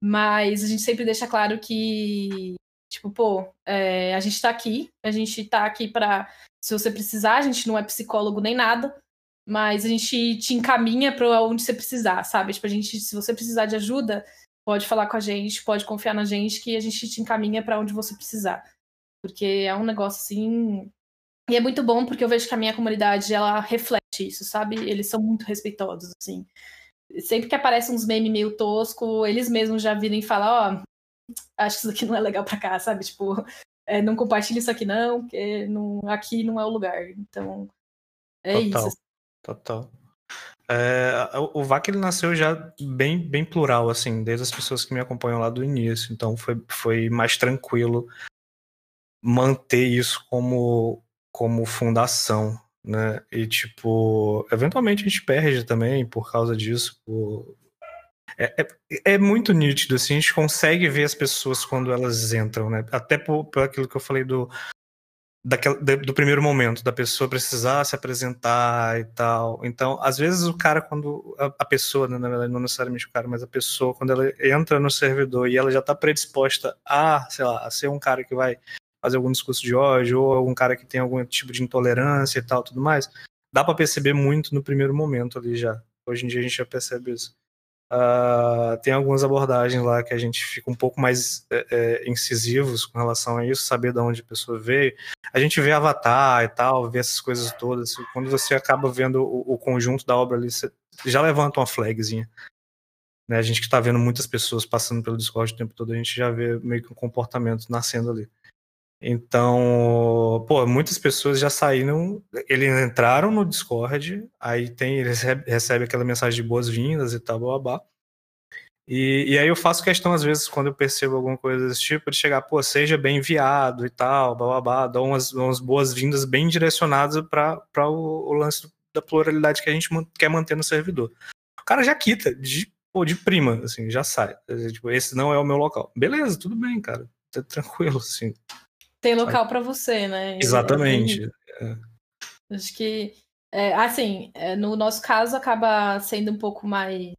Mas a gente sempre deixa claro que Tipo, pô, é, a gente tá aqui, a gente tá aqui para se você precisar, a gente não é psicólogo nem nada, mas a gente te encaminha para onde você precisar, sabe? Tipo, a gente, se você precisar de ajuda, pode falar com a gente, pode confiar na gente que a gente te encaminha para onde você precisar. Porque é um negócio assim. E é muito bom porque eu vejo que a minha comunidade ela reflete isso, sabe? Eles são muito respeitosos, assim. Sempre que aparece uns memes meio tosco, eles mesmos já viram e falam, ó, oh, acho que isso aqui não é legal para cá, sabe? Tipo, é, não compartilhe isso aqui não, porque não, aqui não é o lugar. Então, é total, isso. Total. É, o VAC ele nasceu já bem, bem plural, assim, desde as pessoas que me acompanham lá do início. Então foi, foi mais tranquilo manter isso como, como fundação, né? E tipo, eventualmente a gente perde também por causa disso, por, é, é, é, muito nítido, assim, a gente consegue ver as pessoas quando elas entram, né? Até por, por aquilo que eu falei do, daquela, do primeiro momento, da pessoa precisar se apresentar e tal. Então, às vezes o cara, quando. A, a pessoa, né, na verdade, não necessariamente o cara, mas a pessoa, quando ela entra no servidor e ela já está predisposta a, sei lá, a ser um cara que vai fazer algum discurso de ódio, ou algum cara que tem algum tipo de intolerância e tal, tudo mais, dá para perceber muito no primeiro momento ali já. Hoje em dia a gente já percebe isso. Uh, tem algumas abordagens lá que a gente fica um pouco mais é, é, incisivos com relação a isso, saber de onde a pessoa veio. A gente vê Avatar e tal, vê essas coisas todas. Quando você acaba vendo o, o conjunto da obra ali, você já levanta uma flagzinha. Né? A gente que está vendo muitas pessoas passando pelo Discord o tempo todo, a gente já vê meio que um comportamento nascendo ali. Então, pô, muitas pessoas já saíram, eles entraram no Discord, aí tem, eles recebem aquela mensagem de boas-vindas e tal, blá, E, e aí eu faço questão, às vezes, quando eu percebo alguma coisa desse tipo, de chegar, pô, seja bem enviado e tal, blá dou umas, umas boas-vindas bem direcionadas para o, o lance da pluralidade que a gente quer manter no servidor. O cara já quita, de, pô, de prima, assim, já sai. Tipo, esse não é o meu local. Beleza, tudo bem, cara. Tá tranquilo, assim. Tem local para você, né? Exatamente. É. Acho que, é, assim, é, no nosso caso acaba sendo um pouco mais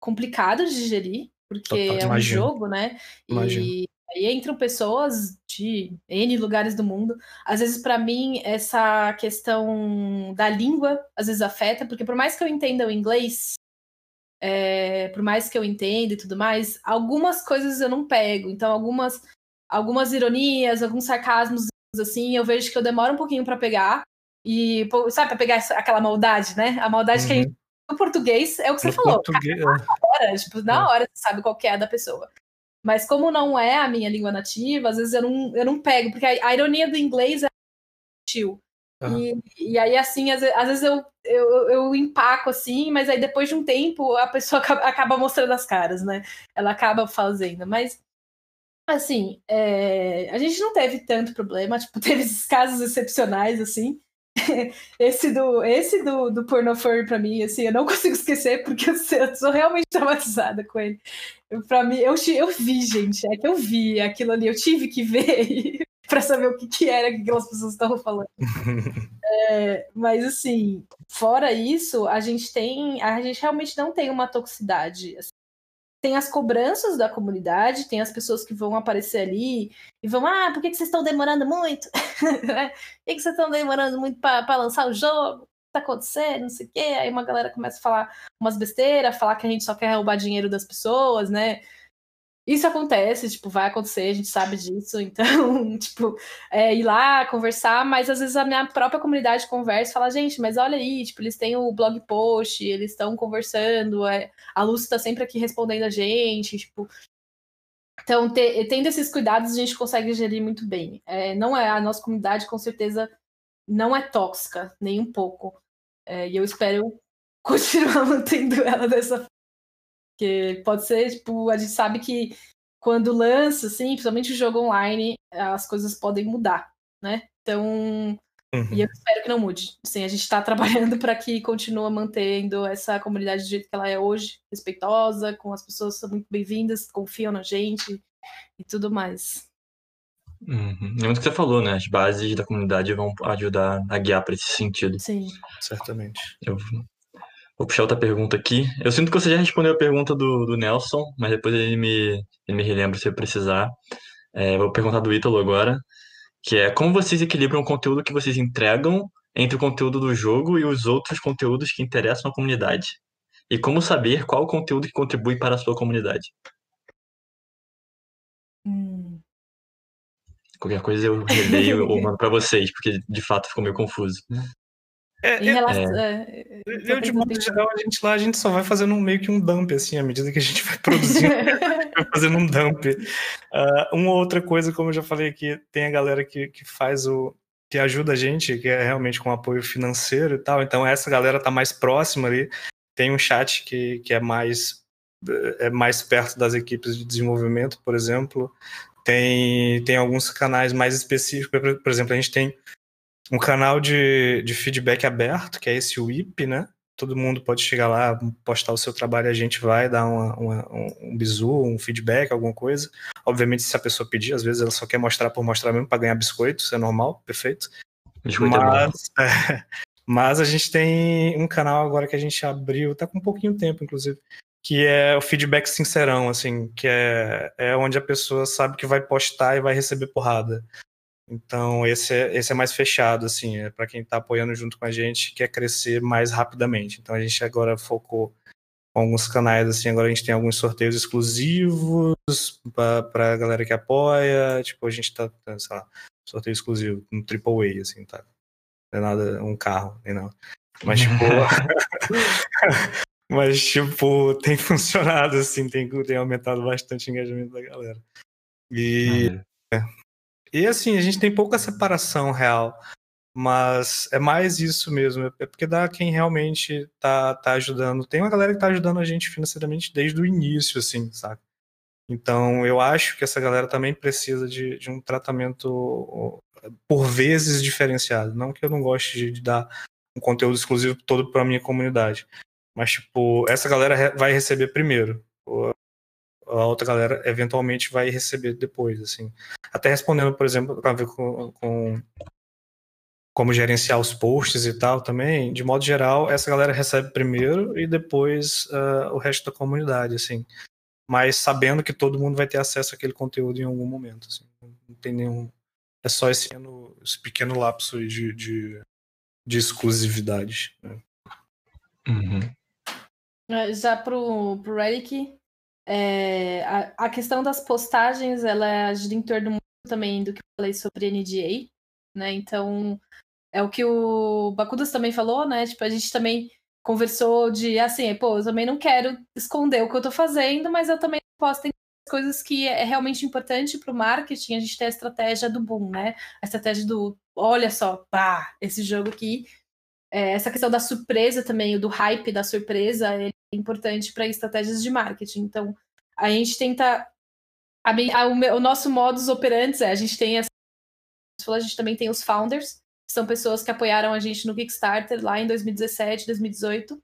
complicado de digerir, porque Total, é um imagino. jogo, né? Imagino. E aí entram pessoas de N lugares do mundo. Às vezes, para mim, essa questão da língua às vezes afeta, porque por mais que eu entenda o inglês, é, por mais que eu entenda e tudo mais, algumas coisas eu não pego. Então, algumas algumas ironias, alguns sarcasmos assim, eu vejo que eu demoro um pouquinho para pegar. E, sabe, para pegar aquela maldade, né? A maldade uhum. que a gente, uhum. no português é o que você no falou. Português, na é. hora, tipo, na é. hora você sabe qual que é da pessoa. Mas como não é a minha língua nativa, às vezes eu não, eu não pego, porque a, a ironia do inglês é sutil. Uhum. E, e aí, assim, às, às vezes eu, eu, eu empaco assim, mas aí depois de um tempo a pessoa acaba, acaba mostrando as caras, né? Ela acaba fazendo. Mas Assim, é, a gente não teve tanto problema, tipo, teve esses casos excepcionais, assim. esse do, esse do, do Pornofor, pra mim, assim, eu não consigo esquecer, porque eu, sou realmente traumatizada com ele. Pra mim, eu, eu vi, gente, é que eu vi aquilo ali, eu tive que ver para saber o que, que era que aquelas pessoas estavam falando. é, mas assim, fora isso, a gente tem, a gente realmente não tem uma toxicidade. Assim, tem as cobranças da comunidade, tem as pessoas que vão aparecer ali e vão, ah, por que, que vocês estão demorando muito? por que, que vocês estão demorando muito para lançar o jogo? O que tá acontecendo? Não sei o quê. Aí uma galera começa a falar umas besteiras, falar que a gente só quer roubar dinheiro das pessoas, né? Isso acontece, tipo, vai acontecer, a gente sabe disso, então, tipo, é, ir lá conversar, mas às vezes a minha própria comunidade conversa e fala, gente, mas olha aí, tipo, eles têm o blog post, eles estão conversando, é, a Lúcia tá sempre aqui respondendo a gente, tipo. Então, te, tendo esses cuidados, a gente consegue gerir muito bem. É, não é, a nossa comunidade, com certeza, não é tóxica, nem um pouco. É, e eu espero continuar mantendo ela dessa porque pode ser, tipo, a gente sabe que quando lança, assim, principalmente o jogo online, as coisas podem mudar, né? Então, uhum. e eu espero que não mude. Assim, a gente está trabalhando para que continue mantendo essa comunidade do jeito que ela é hoje, respeitosa, com as pessoas são muito bem-vindas, confiam na gente e tudo mais. Uhum. É muito que você falou, né? As bases da comunidade vão ajudar a guiar para esse sentido. Sim. Certamente. Eu Vou puxar outra pergunta aqui. Eu sinto que você já respondeu a pergunta do, do Nelson, mas depois ele me, ele me relembra se eu precisar. É, vou perguntar do Ítalo agora, que é como vocês equilibram o conteúdo que vocês entregam entre o conteúdo do jogo e os outros conteúdos que interessam a comunidade? E como saber qual o conteúdo que contribui para a sua comunidade? Hum. Qualquer coisa eu releio ou mando para vocês, porque de fato ficou meio confuso. É, em relação, é, eu, de modo geral, a gente lá, a gente só vai fazendo um, meio que um dump, assim, à medida que a gente vai produzindo, vai fazendo um dump. Uh, uma outra coisa, como eu já falei aqui, tem a galera que, que faz o. que ajuda a gente, que é realmente com apoio financeiro e tal. Então, essa galera tá mais próxima ali. Tem um chat que, que é mais é mais perto das equipes de desenvolvimento, por exemplo. Tem, tem alguns canais mais específicos, por exemplo, a gente tem um canal de, de feedback aberto, que é esse WIP, né? Todo mundo pode chegar lá, postar o seu trabalho, a gente vai dar uma, uma, um, bisu, um feedback, alguma coisa. Obviamente, se a pessoa pedir, às vezes ela só quer mostrar por mostrar mesmo para ganhar biscoito, isso é normal, perfeito. Biscoito mas, é é, mas a gente tem um canal agora que a gente abriu, tá com um pouquinho tempo, inclusive, que é o feedback sincerão, assim, que é, é onde a pessoa sabe que vai postar e vai receber porrada. Então, esse é, esse é mais fechado, assim, é para quem está apoiando junto com a gente, quer crescer mais rapidamente. Então, a gente agora focou com alguns canais, assim, agora a gente tem alguns sorteios exclusivos para a galera que apoia, tipo, a gente tá, sei lá, sorteio exclusivo, um AAA, assim, tá? Não é nada, um carro, nem nada. Mas, tipo, mas, tipo, tem funcionado, assim, tem, tem aumentado bastante o engajamento da galera. E, é. E assim, a gente tem pouca separação real mas é mais isso mesmo, é porque dá quem realmente tá, tá ajudando. Tem uma galera que tá ajudando a gente financeiramente desde o início, assim, sabe? Então eu acho que essa galera também precisa de, de um tratamento por vezes diferenciado. Não que eu não goste de, de dar um conteúdo exclusivo todo para minha comunidade, mas tipo essa galera vai receber primeiro. A outra galera eventualmente vai receber depois, assim. Até respondendo, por exemplo, para ver com, com como gerenciar os posts e tal também, de modo geral, essa galera recebe primeiro e depois uh, o resto da comunidade, assim. Mas sabendo que todo mundo vai ter acesso àquele conteúdo em algum momento, assim. Não tem nenhum... É só esse pequeno, esse pequeno lapso de, de, de exclusividade. Né? Uhum. Já pro, pro Eric, é, a, a questão das postagens, ela gira em torno também do que eu falei sobre NDA, né? Então, é o que o Bakudas também falou, né? Tipo, a gente também conversou de assim, pô, eu também não quero esconder o que eu tô fazendo, mas eu também posso ter coisas que é realmente importante para o marketing, a gente tem a estratégia do boom, né? A estratégia do, olha só, pá, esse jogo aqui, é, essa questão da surpresa também, do hype da surpresa, é importante para estratégias de marketing. Então, a gente tenta, a, a, o, o, nosso modus operandi é, a gente tem essa, a gente também tem os founders, são pessoas que apoiaram a gente no Kickstarter lá em 2017, 2018.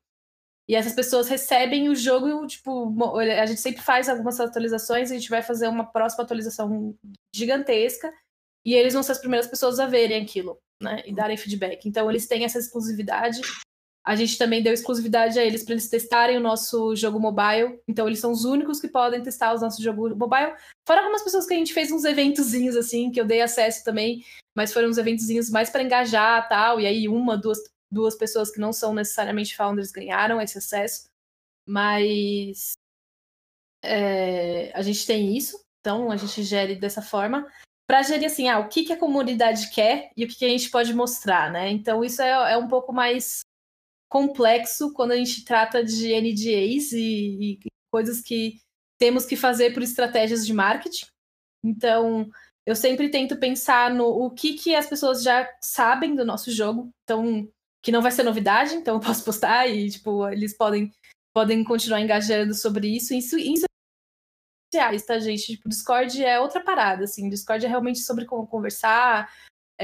E essas pessoas recebem o jogo, tipo, a gente sempre faz algumas atualizações, a gente vai fazer uma próxima atualização gigantesca, e eles vão ser as primeiras pessoas a verem aquilo, né? E darem feedback. Então eles têm essa exclusividade. A gente também deu exclusividade a eles para eles testarem o nosso jogo mobile. Então eles são os únicos que podem testar o nosso jogo mobile. Fora algumas pessoas que a gente fez uns eventozinhos assim, que eu dei acesso também mas foram uns eventozinhos mais para engajar tal, e aí uma, duas, duas pessoas que não são necessariamente founders ganharam esse acesso, mas é, a gente tem isso, então a gente gere dessa forma, para gerir assim, ah, o que, que a comunidade quer e o que, que a gente pode mostrar, né? Então isso é, é um pouco mais complexo quando a gente trata de NDAs e, e coisas que temos que fazer por estratégias de marketing. Então, eu sempre tento pensar no o que, que as pessoas já sabem do nosso jogo, então que não vai ser novidade, então eu posso postar e tipo eles podem podem continuar engajando sobre isso. Isso, isso sociais, tá, gente? Tipo, Discord é outra parada, assim. Discord é realmente sobre como conversar,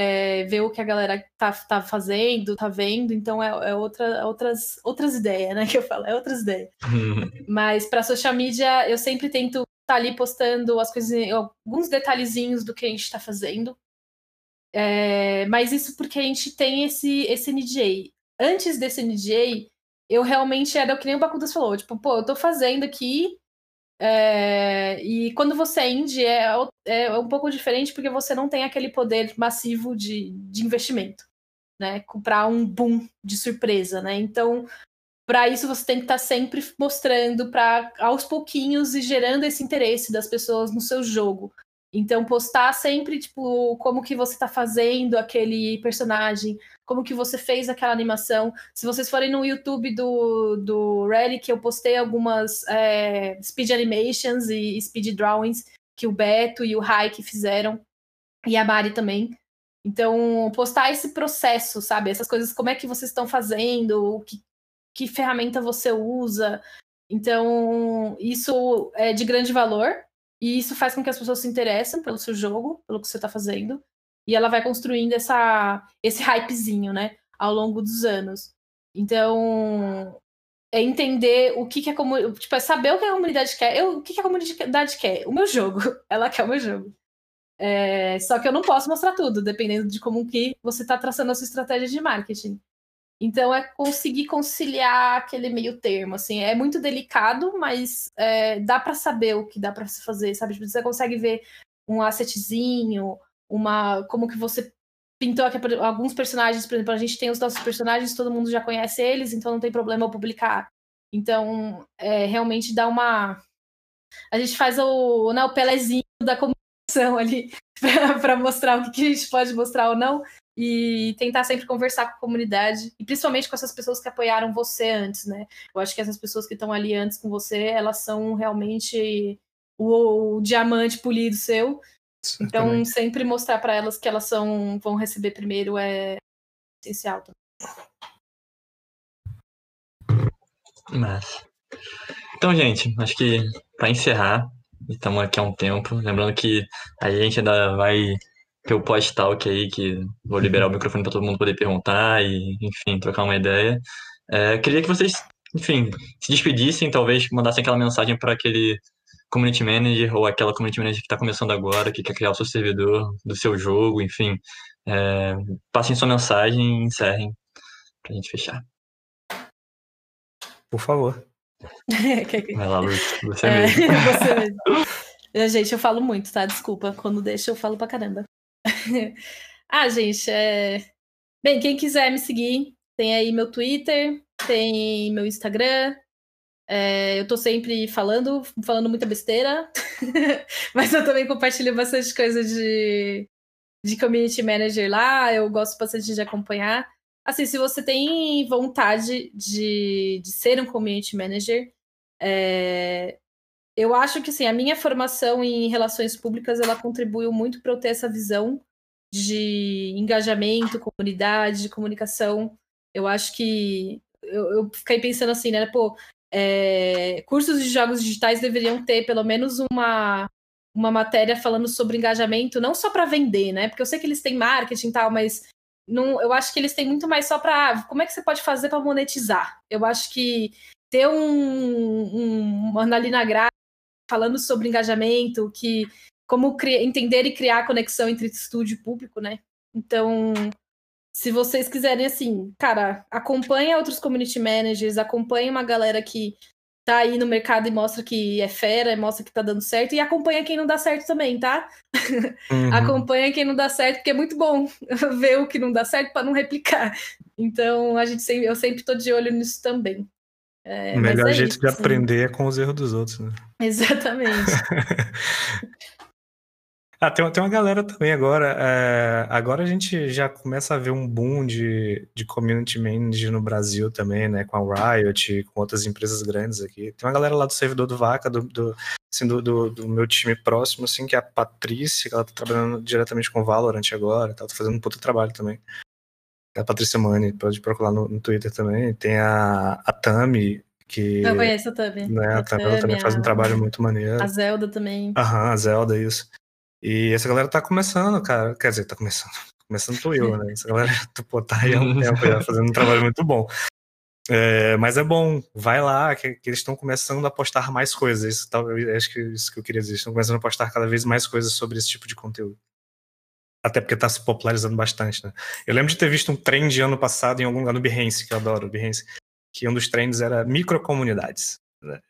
é, ver o que a galera tá, tá fazendo, tá vendo. Então é, é outra, outras, outras ideias, né? Que eu falo, é outras ideias. Mas para social media, eu sempre tento tá ali postando as coisas, alguns detalhezinhos do que a gente está fazendo. É, mas isso porque a gente tem esse, esse NDA. Antes desse NDA, eu realmente era o que nem o Bakudas falou, tipo, pô, eu tô fazendo aqui. É, e quando você é indie, é, é um pouco diferente porque você não tem aquele poder massivo de, de investimento, né? Comprar um boom de surpresa, né? Então, para isso você tem que estar tá sempre mostrando para aos pouquinhos e gerando esse interesse das pessoas no seu jogo. Então postar sempre tipo como que você está fazendo aquele personagem, como que você fez aquela animação. Se vocês forem no YouTube do do Relic, eu postei algumas é, speed animations e speed drawings que o Beto e o Raik fizeram e a Mari também. Então, postar esse processo, sabe? Essas coisas, como é que vocês estão fazendo, que, que ferramenta você usa. Então, isso é de grande valor e isso faz com que as pessoas se interessem pelo seu jogo, pelo que você está fazendo. E ela vai construindo essa, esse hypezinho, né? Ao longo dos anos. Então, é entender o que, que a comunidade. Tipo, é saber o que a comunidade quer. Eu, o que, que a comunidade quer? O meu jogo. Ela quer o meu jogo. É, só que eu não posso mostrar tudo, dependendo de como que você está traçando a sua estratégia de marketing. Então é conseguir conciliar aquele meio termo, assim, é muito delicado, mas é, dá para saber o que dá para se fazer, sabe? Tipo, você consegue ver um assetzinho, uma como que você pintou aqui, alguns personagens, por exemplo, a gente tem os nossos personagens, todo mundo já conhece eles, então não tem problema eu publicar Então, é, realmente dá uma. A gente faz o, né, o Pelezinho da comunicação ali para mostrar o que a gente pode mostrar ou não e tentar sempre conversar com a comunidade e principalmente com essas pessoas que apoiaram você antes, né? Eu acho que essas pessoas que estão ali antes com você, elas são realmente o, o diamante polido seu. Então, sempre mostrar para elas que elas são vão receber primeiro é essencial também. Mas. Então, gente, acho que para encerrar, estamos aqui há um tempo. Lembrando que a gente ainda vai ter o post-talk aí, que vou liberar o microfone para todo mundo poder perguntar e, enfim, trocar uma ideia. É, queria que vocês, enfim, se despedissem, talvez mandassem aquela mensagem para aquele community manager ou aquela community manager que está começando agora, que quer criar o seu servidor do seu jogo, enfim. É, passem sua mensagem e encerrem para a gente fechar. Por favor. Vai lá, Luiz. Você é, mesmo. você mesmo. Gente, eu falo muito, tá? Desculpa. Quando deixa, eu falo pra caramba. ah, gente, é... Bem, quem quiser me seguir, tem aí meu Twitter, tem meu Instagram. É, eu tô sempre falando, falando muita besteira, mas eu também compartilho bastante coisa de, de community manager lá. Eu gosto bastante de acompanhar. Assim, se você tem vontade de, de ser um community manager, é, eu acho que assim, a minha formação em relações públicas ela contribuiu muito para eu ter essa visão de engajamento, comunidade, de comunicação. Eu acho que eu, eu fiquei pensando assim, né? Pô, é, cursos de jogos digitais deveriam ter pelo menos uma, uma matéria falando sobre engajamento, não só para vender, né? Porque eu sei que eles têm marketing e tal, mas não, eu acho que eles têm muito mais só para ah, como é que você pode fazer para monetizar. Eu acho que ter um, um, ali na falando sobre engajamento, que como criar, entender e criar conexão entre estúdio e público, né? Então, se vocês quiserem, assim, cara, acompanha outros community managers, acompanha uma galera que tá aí no mercado e mostra que é fera, mostra que tá dando certo, e acompanha quem não dá certo também, tá? Uhum. acompanha quem não dá certo, porque é muito bom ver o que não dá certo para não replicar. Então, a gente sempre, eu sempre tô de olho nisso também. É, o melhor é jeito isso, de aprender é com os erros dos outros, né? Exatamente. Ah, tem, tem uma galera também agora. É, agora a gente já começa a ver um boom de, de community manager no Brasil também, né? Com a Riot, com outras empresas grandes aqui. Tem uma galera lá do servidor do Vaca, do, do, assim, do, do, do meu time próximo, assim, que é a Patrícia, que ela tá trabalhando diretamente com o Valorant agora, tá, tá fazendo um puta trabalho também. A Patrícia Mani, pode procurar no, no Twitter também. Tem a, a Tami, que. Eu conheço a Tami. Né, a, a Tami, ela também faz um trabalho muito maneiro. A Zelda também. Aham, a Zelda, isso. E essa galera tá começando, cara. Quer dizer, tá começando. Começando tô eu, né? Essa galera pô, tá aí há um tempo já fazendo um trabalho muito bom. É, mas é bom, vai lá, que, que eles estão começando a postar mais coisas. Isso, tal, acho que isso que eu queria dizer. Estão começando a postar cada vez mais coisas sobre esse tipo de conteúdo. Até porque tá se popularizando bastante, né? Eu lembro de ter visto um trend ano passado em algum lugar no Behance, que eu adoro o Behance, que um dos trends era microcomunidades. Né?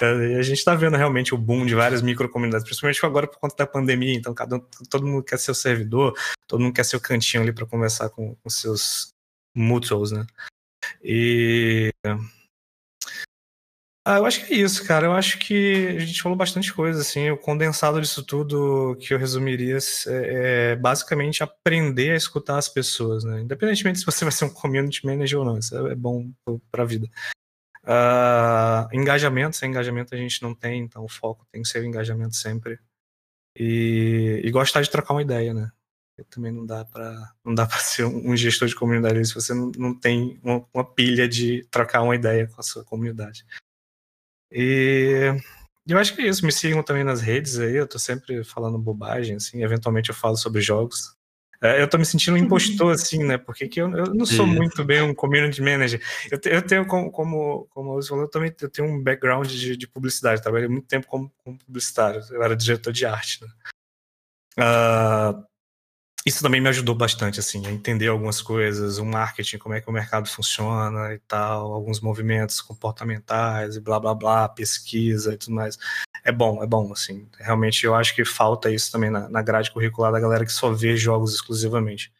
A gente está vendo realmente o boom de várias microcomunidades, principalmente agora por conta da pandemia. Então, cada, todo mundo quer seu servidor, todo mundo quer seu cantinho ali para conversar com, com seus mutuals, né? E. Ah, eu acho que é isso, cara. Eu acho que a gente falou bastante coisa, assim. O condensado disso tudo que eu resumiria é, é basicamente aprender a escutar as pessoas, né? Independentemente se você vai ser um community manager ou não, isso é bom para a vida. Uh, engajamento, sem engajamento a gente não tem, então o foco tem que ser o engajamento sempre. E, e gostar de trocar uma ideia, né? Porque também não dá para não dá para ser um gestor de comunidade se você não, não tem uma, uma, pilha de trocar uma ideia com a sua comunidade. E eu acho que é isso. Me sigam também nas redes aí. Eu tô sempre falando bobagem, assim. Eventualmente eu falo sobre jogos. É, eu tô me sentindo um impostor, assim, né? Porque eu, eu não sou muito bem um community manager. Eu, eu tenho, como, como, como você falou, eu também eu tenho um background de, de publicidade. Trabalhei muito tempo como, como, publicitário. Eu era diretor de arte, né? Uh, isso também me ajudou bastante, assim, a entender algumas coisas, o marketing, como é que o mercado funciona e tal, alguns movimentos comportamentais e blá blá blá, pesquisa e tudo mais. É bom, é bom, assim. Realmente eu acho que falta isso também na, na grade curricular da galera que só vê jogos exclusivamente.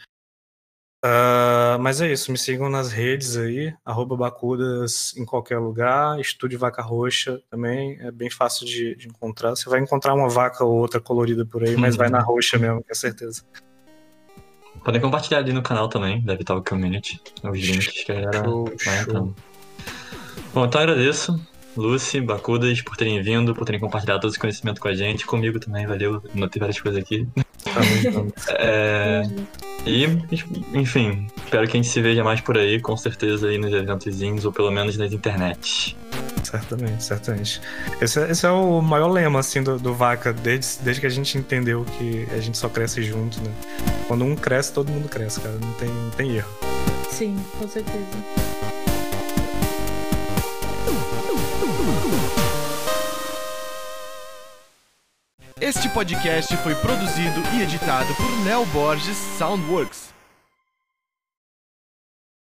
Uh, mas é isso, me sigam nas redes aí, arroba Bacudas em qualquer lugar, Estúdio Vaca Roxa também, é bem fácil de, de, encontrar. Você vai encontrar uma vaca ou outra colorida por aí, mas vai na roxa mesmo, com certeza. Podem compartilhar ali no canal também, deve estar o Community, os links que a galera vai entrando. Bom, então agradeço. Lucy, Bacudas, por terem vindo, por terem compartilhado todo esse conhecimento com a gente, comigo também, valeu, notei várias coisas aqui. é, e, enfim, espero que a gente se veja mais por aí, com certeza aí nos eventozinhos, ou pelo menos nas internet. Certamente, certamente. Esse é, esse é o maior lema, assim, do, do Vaca, desde, desde que a gente entendeu que a gente só cresce junto, né? Quando um cresce, todo mundo cresce, cara, não tem, não tem erro. Sim, com certeza. Este podcast foi produzido e editado por Neo Borges Soundworks.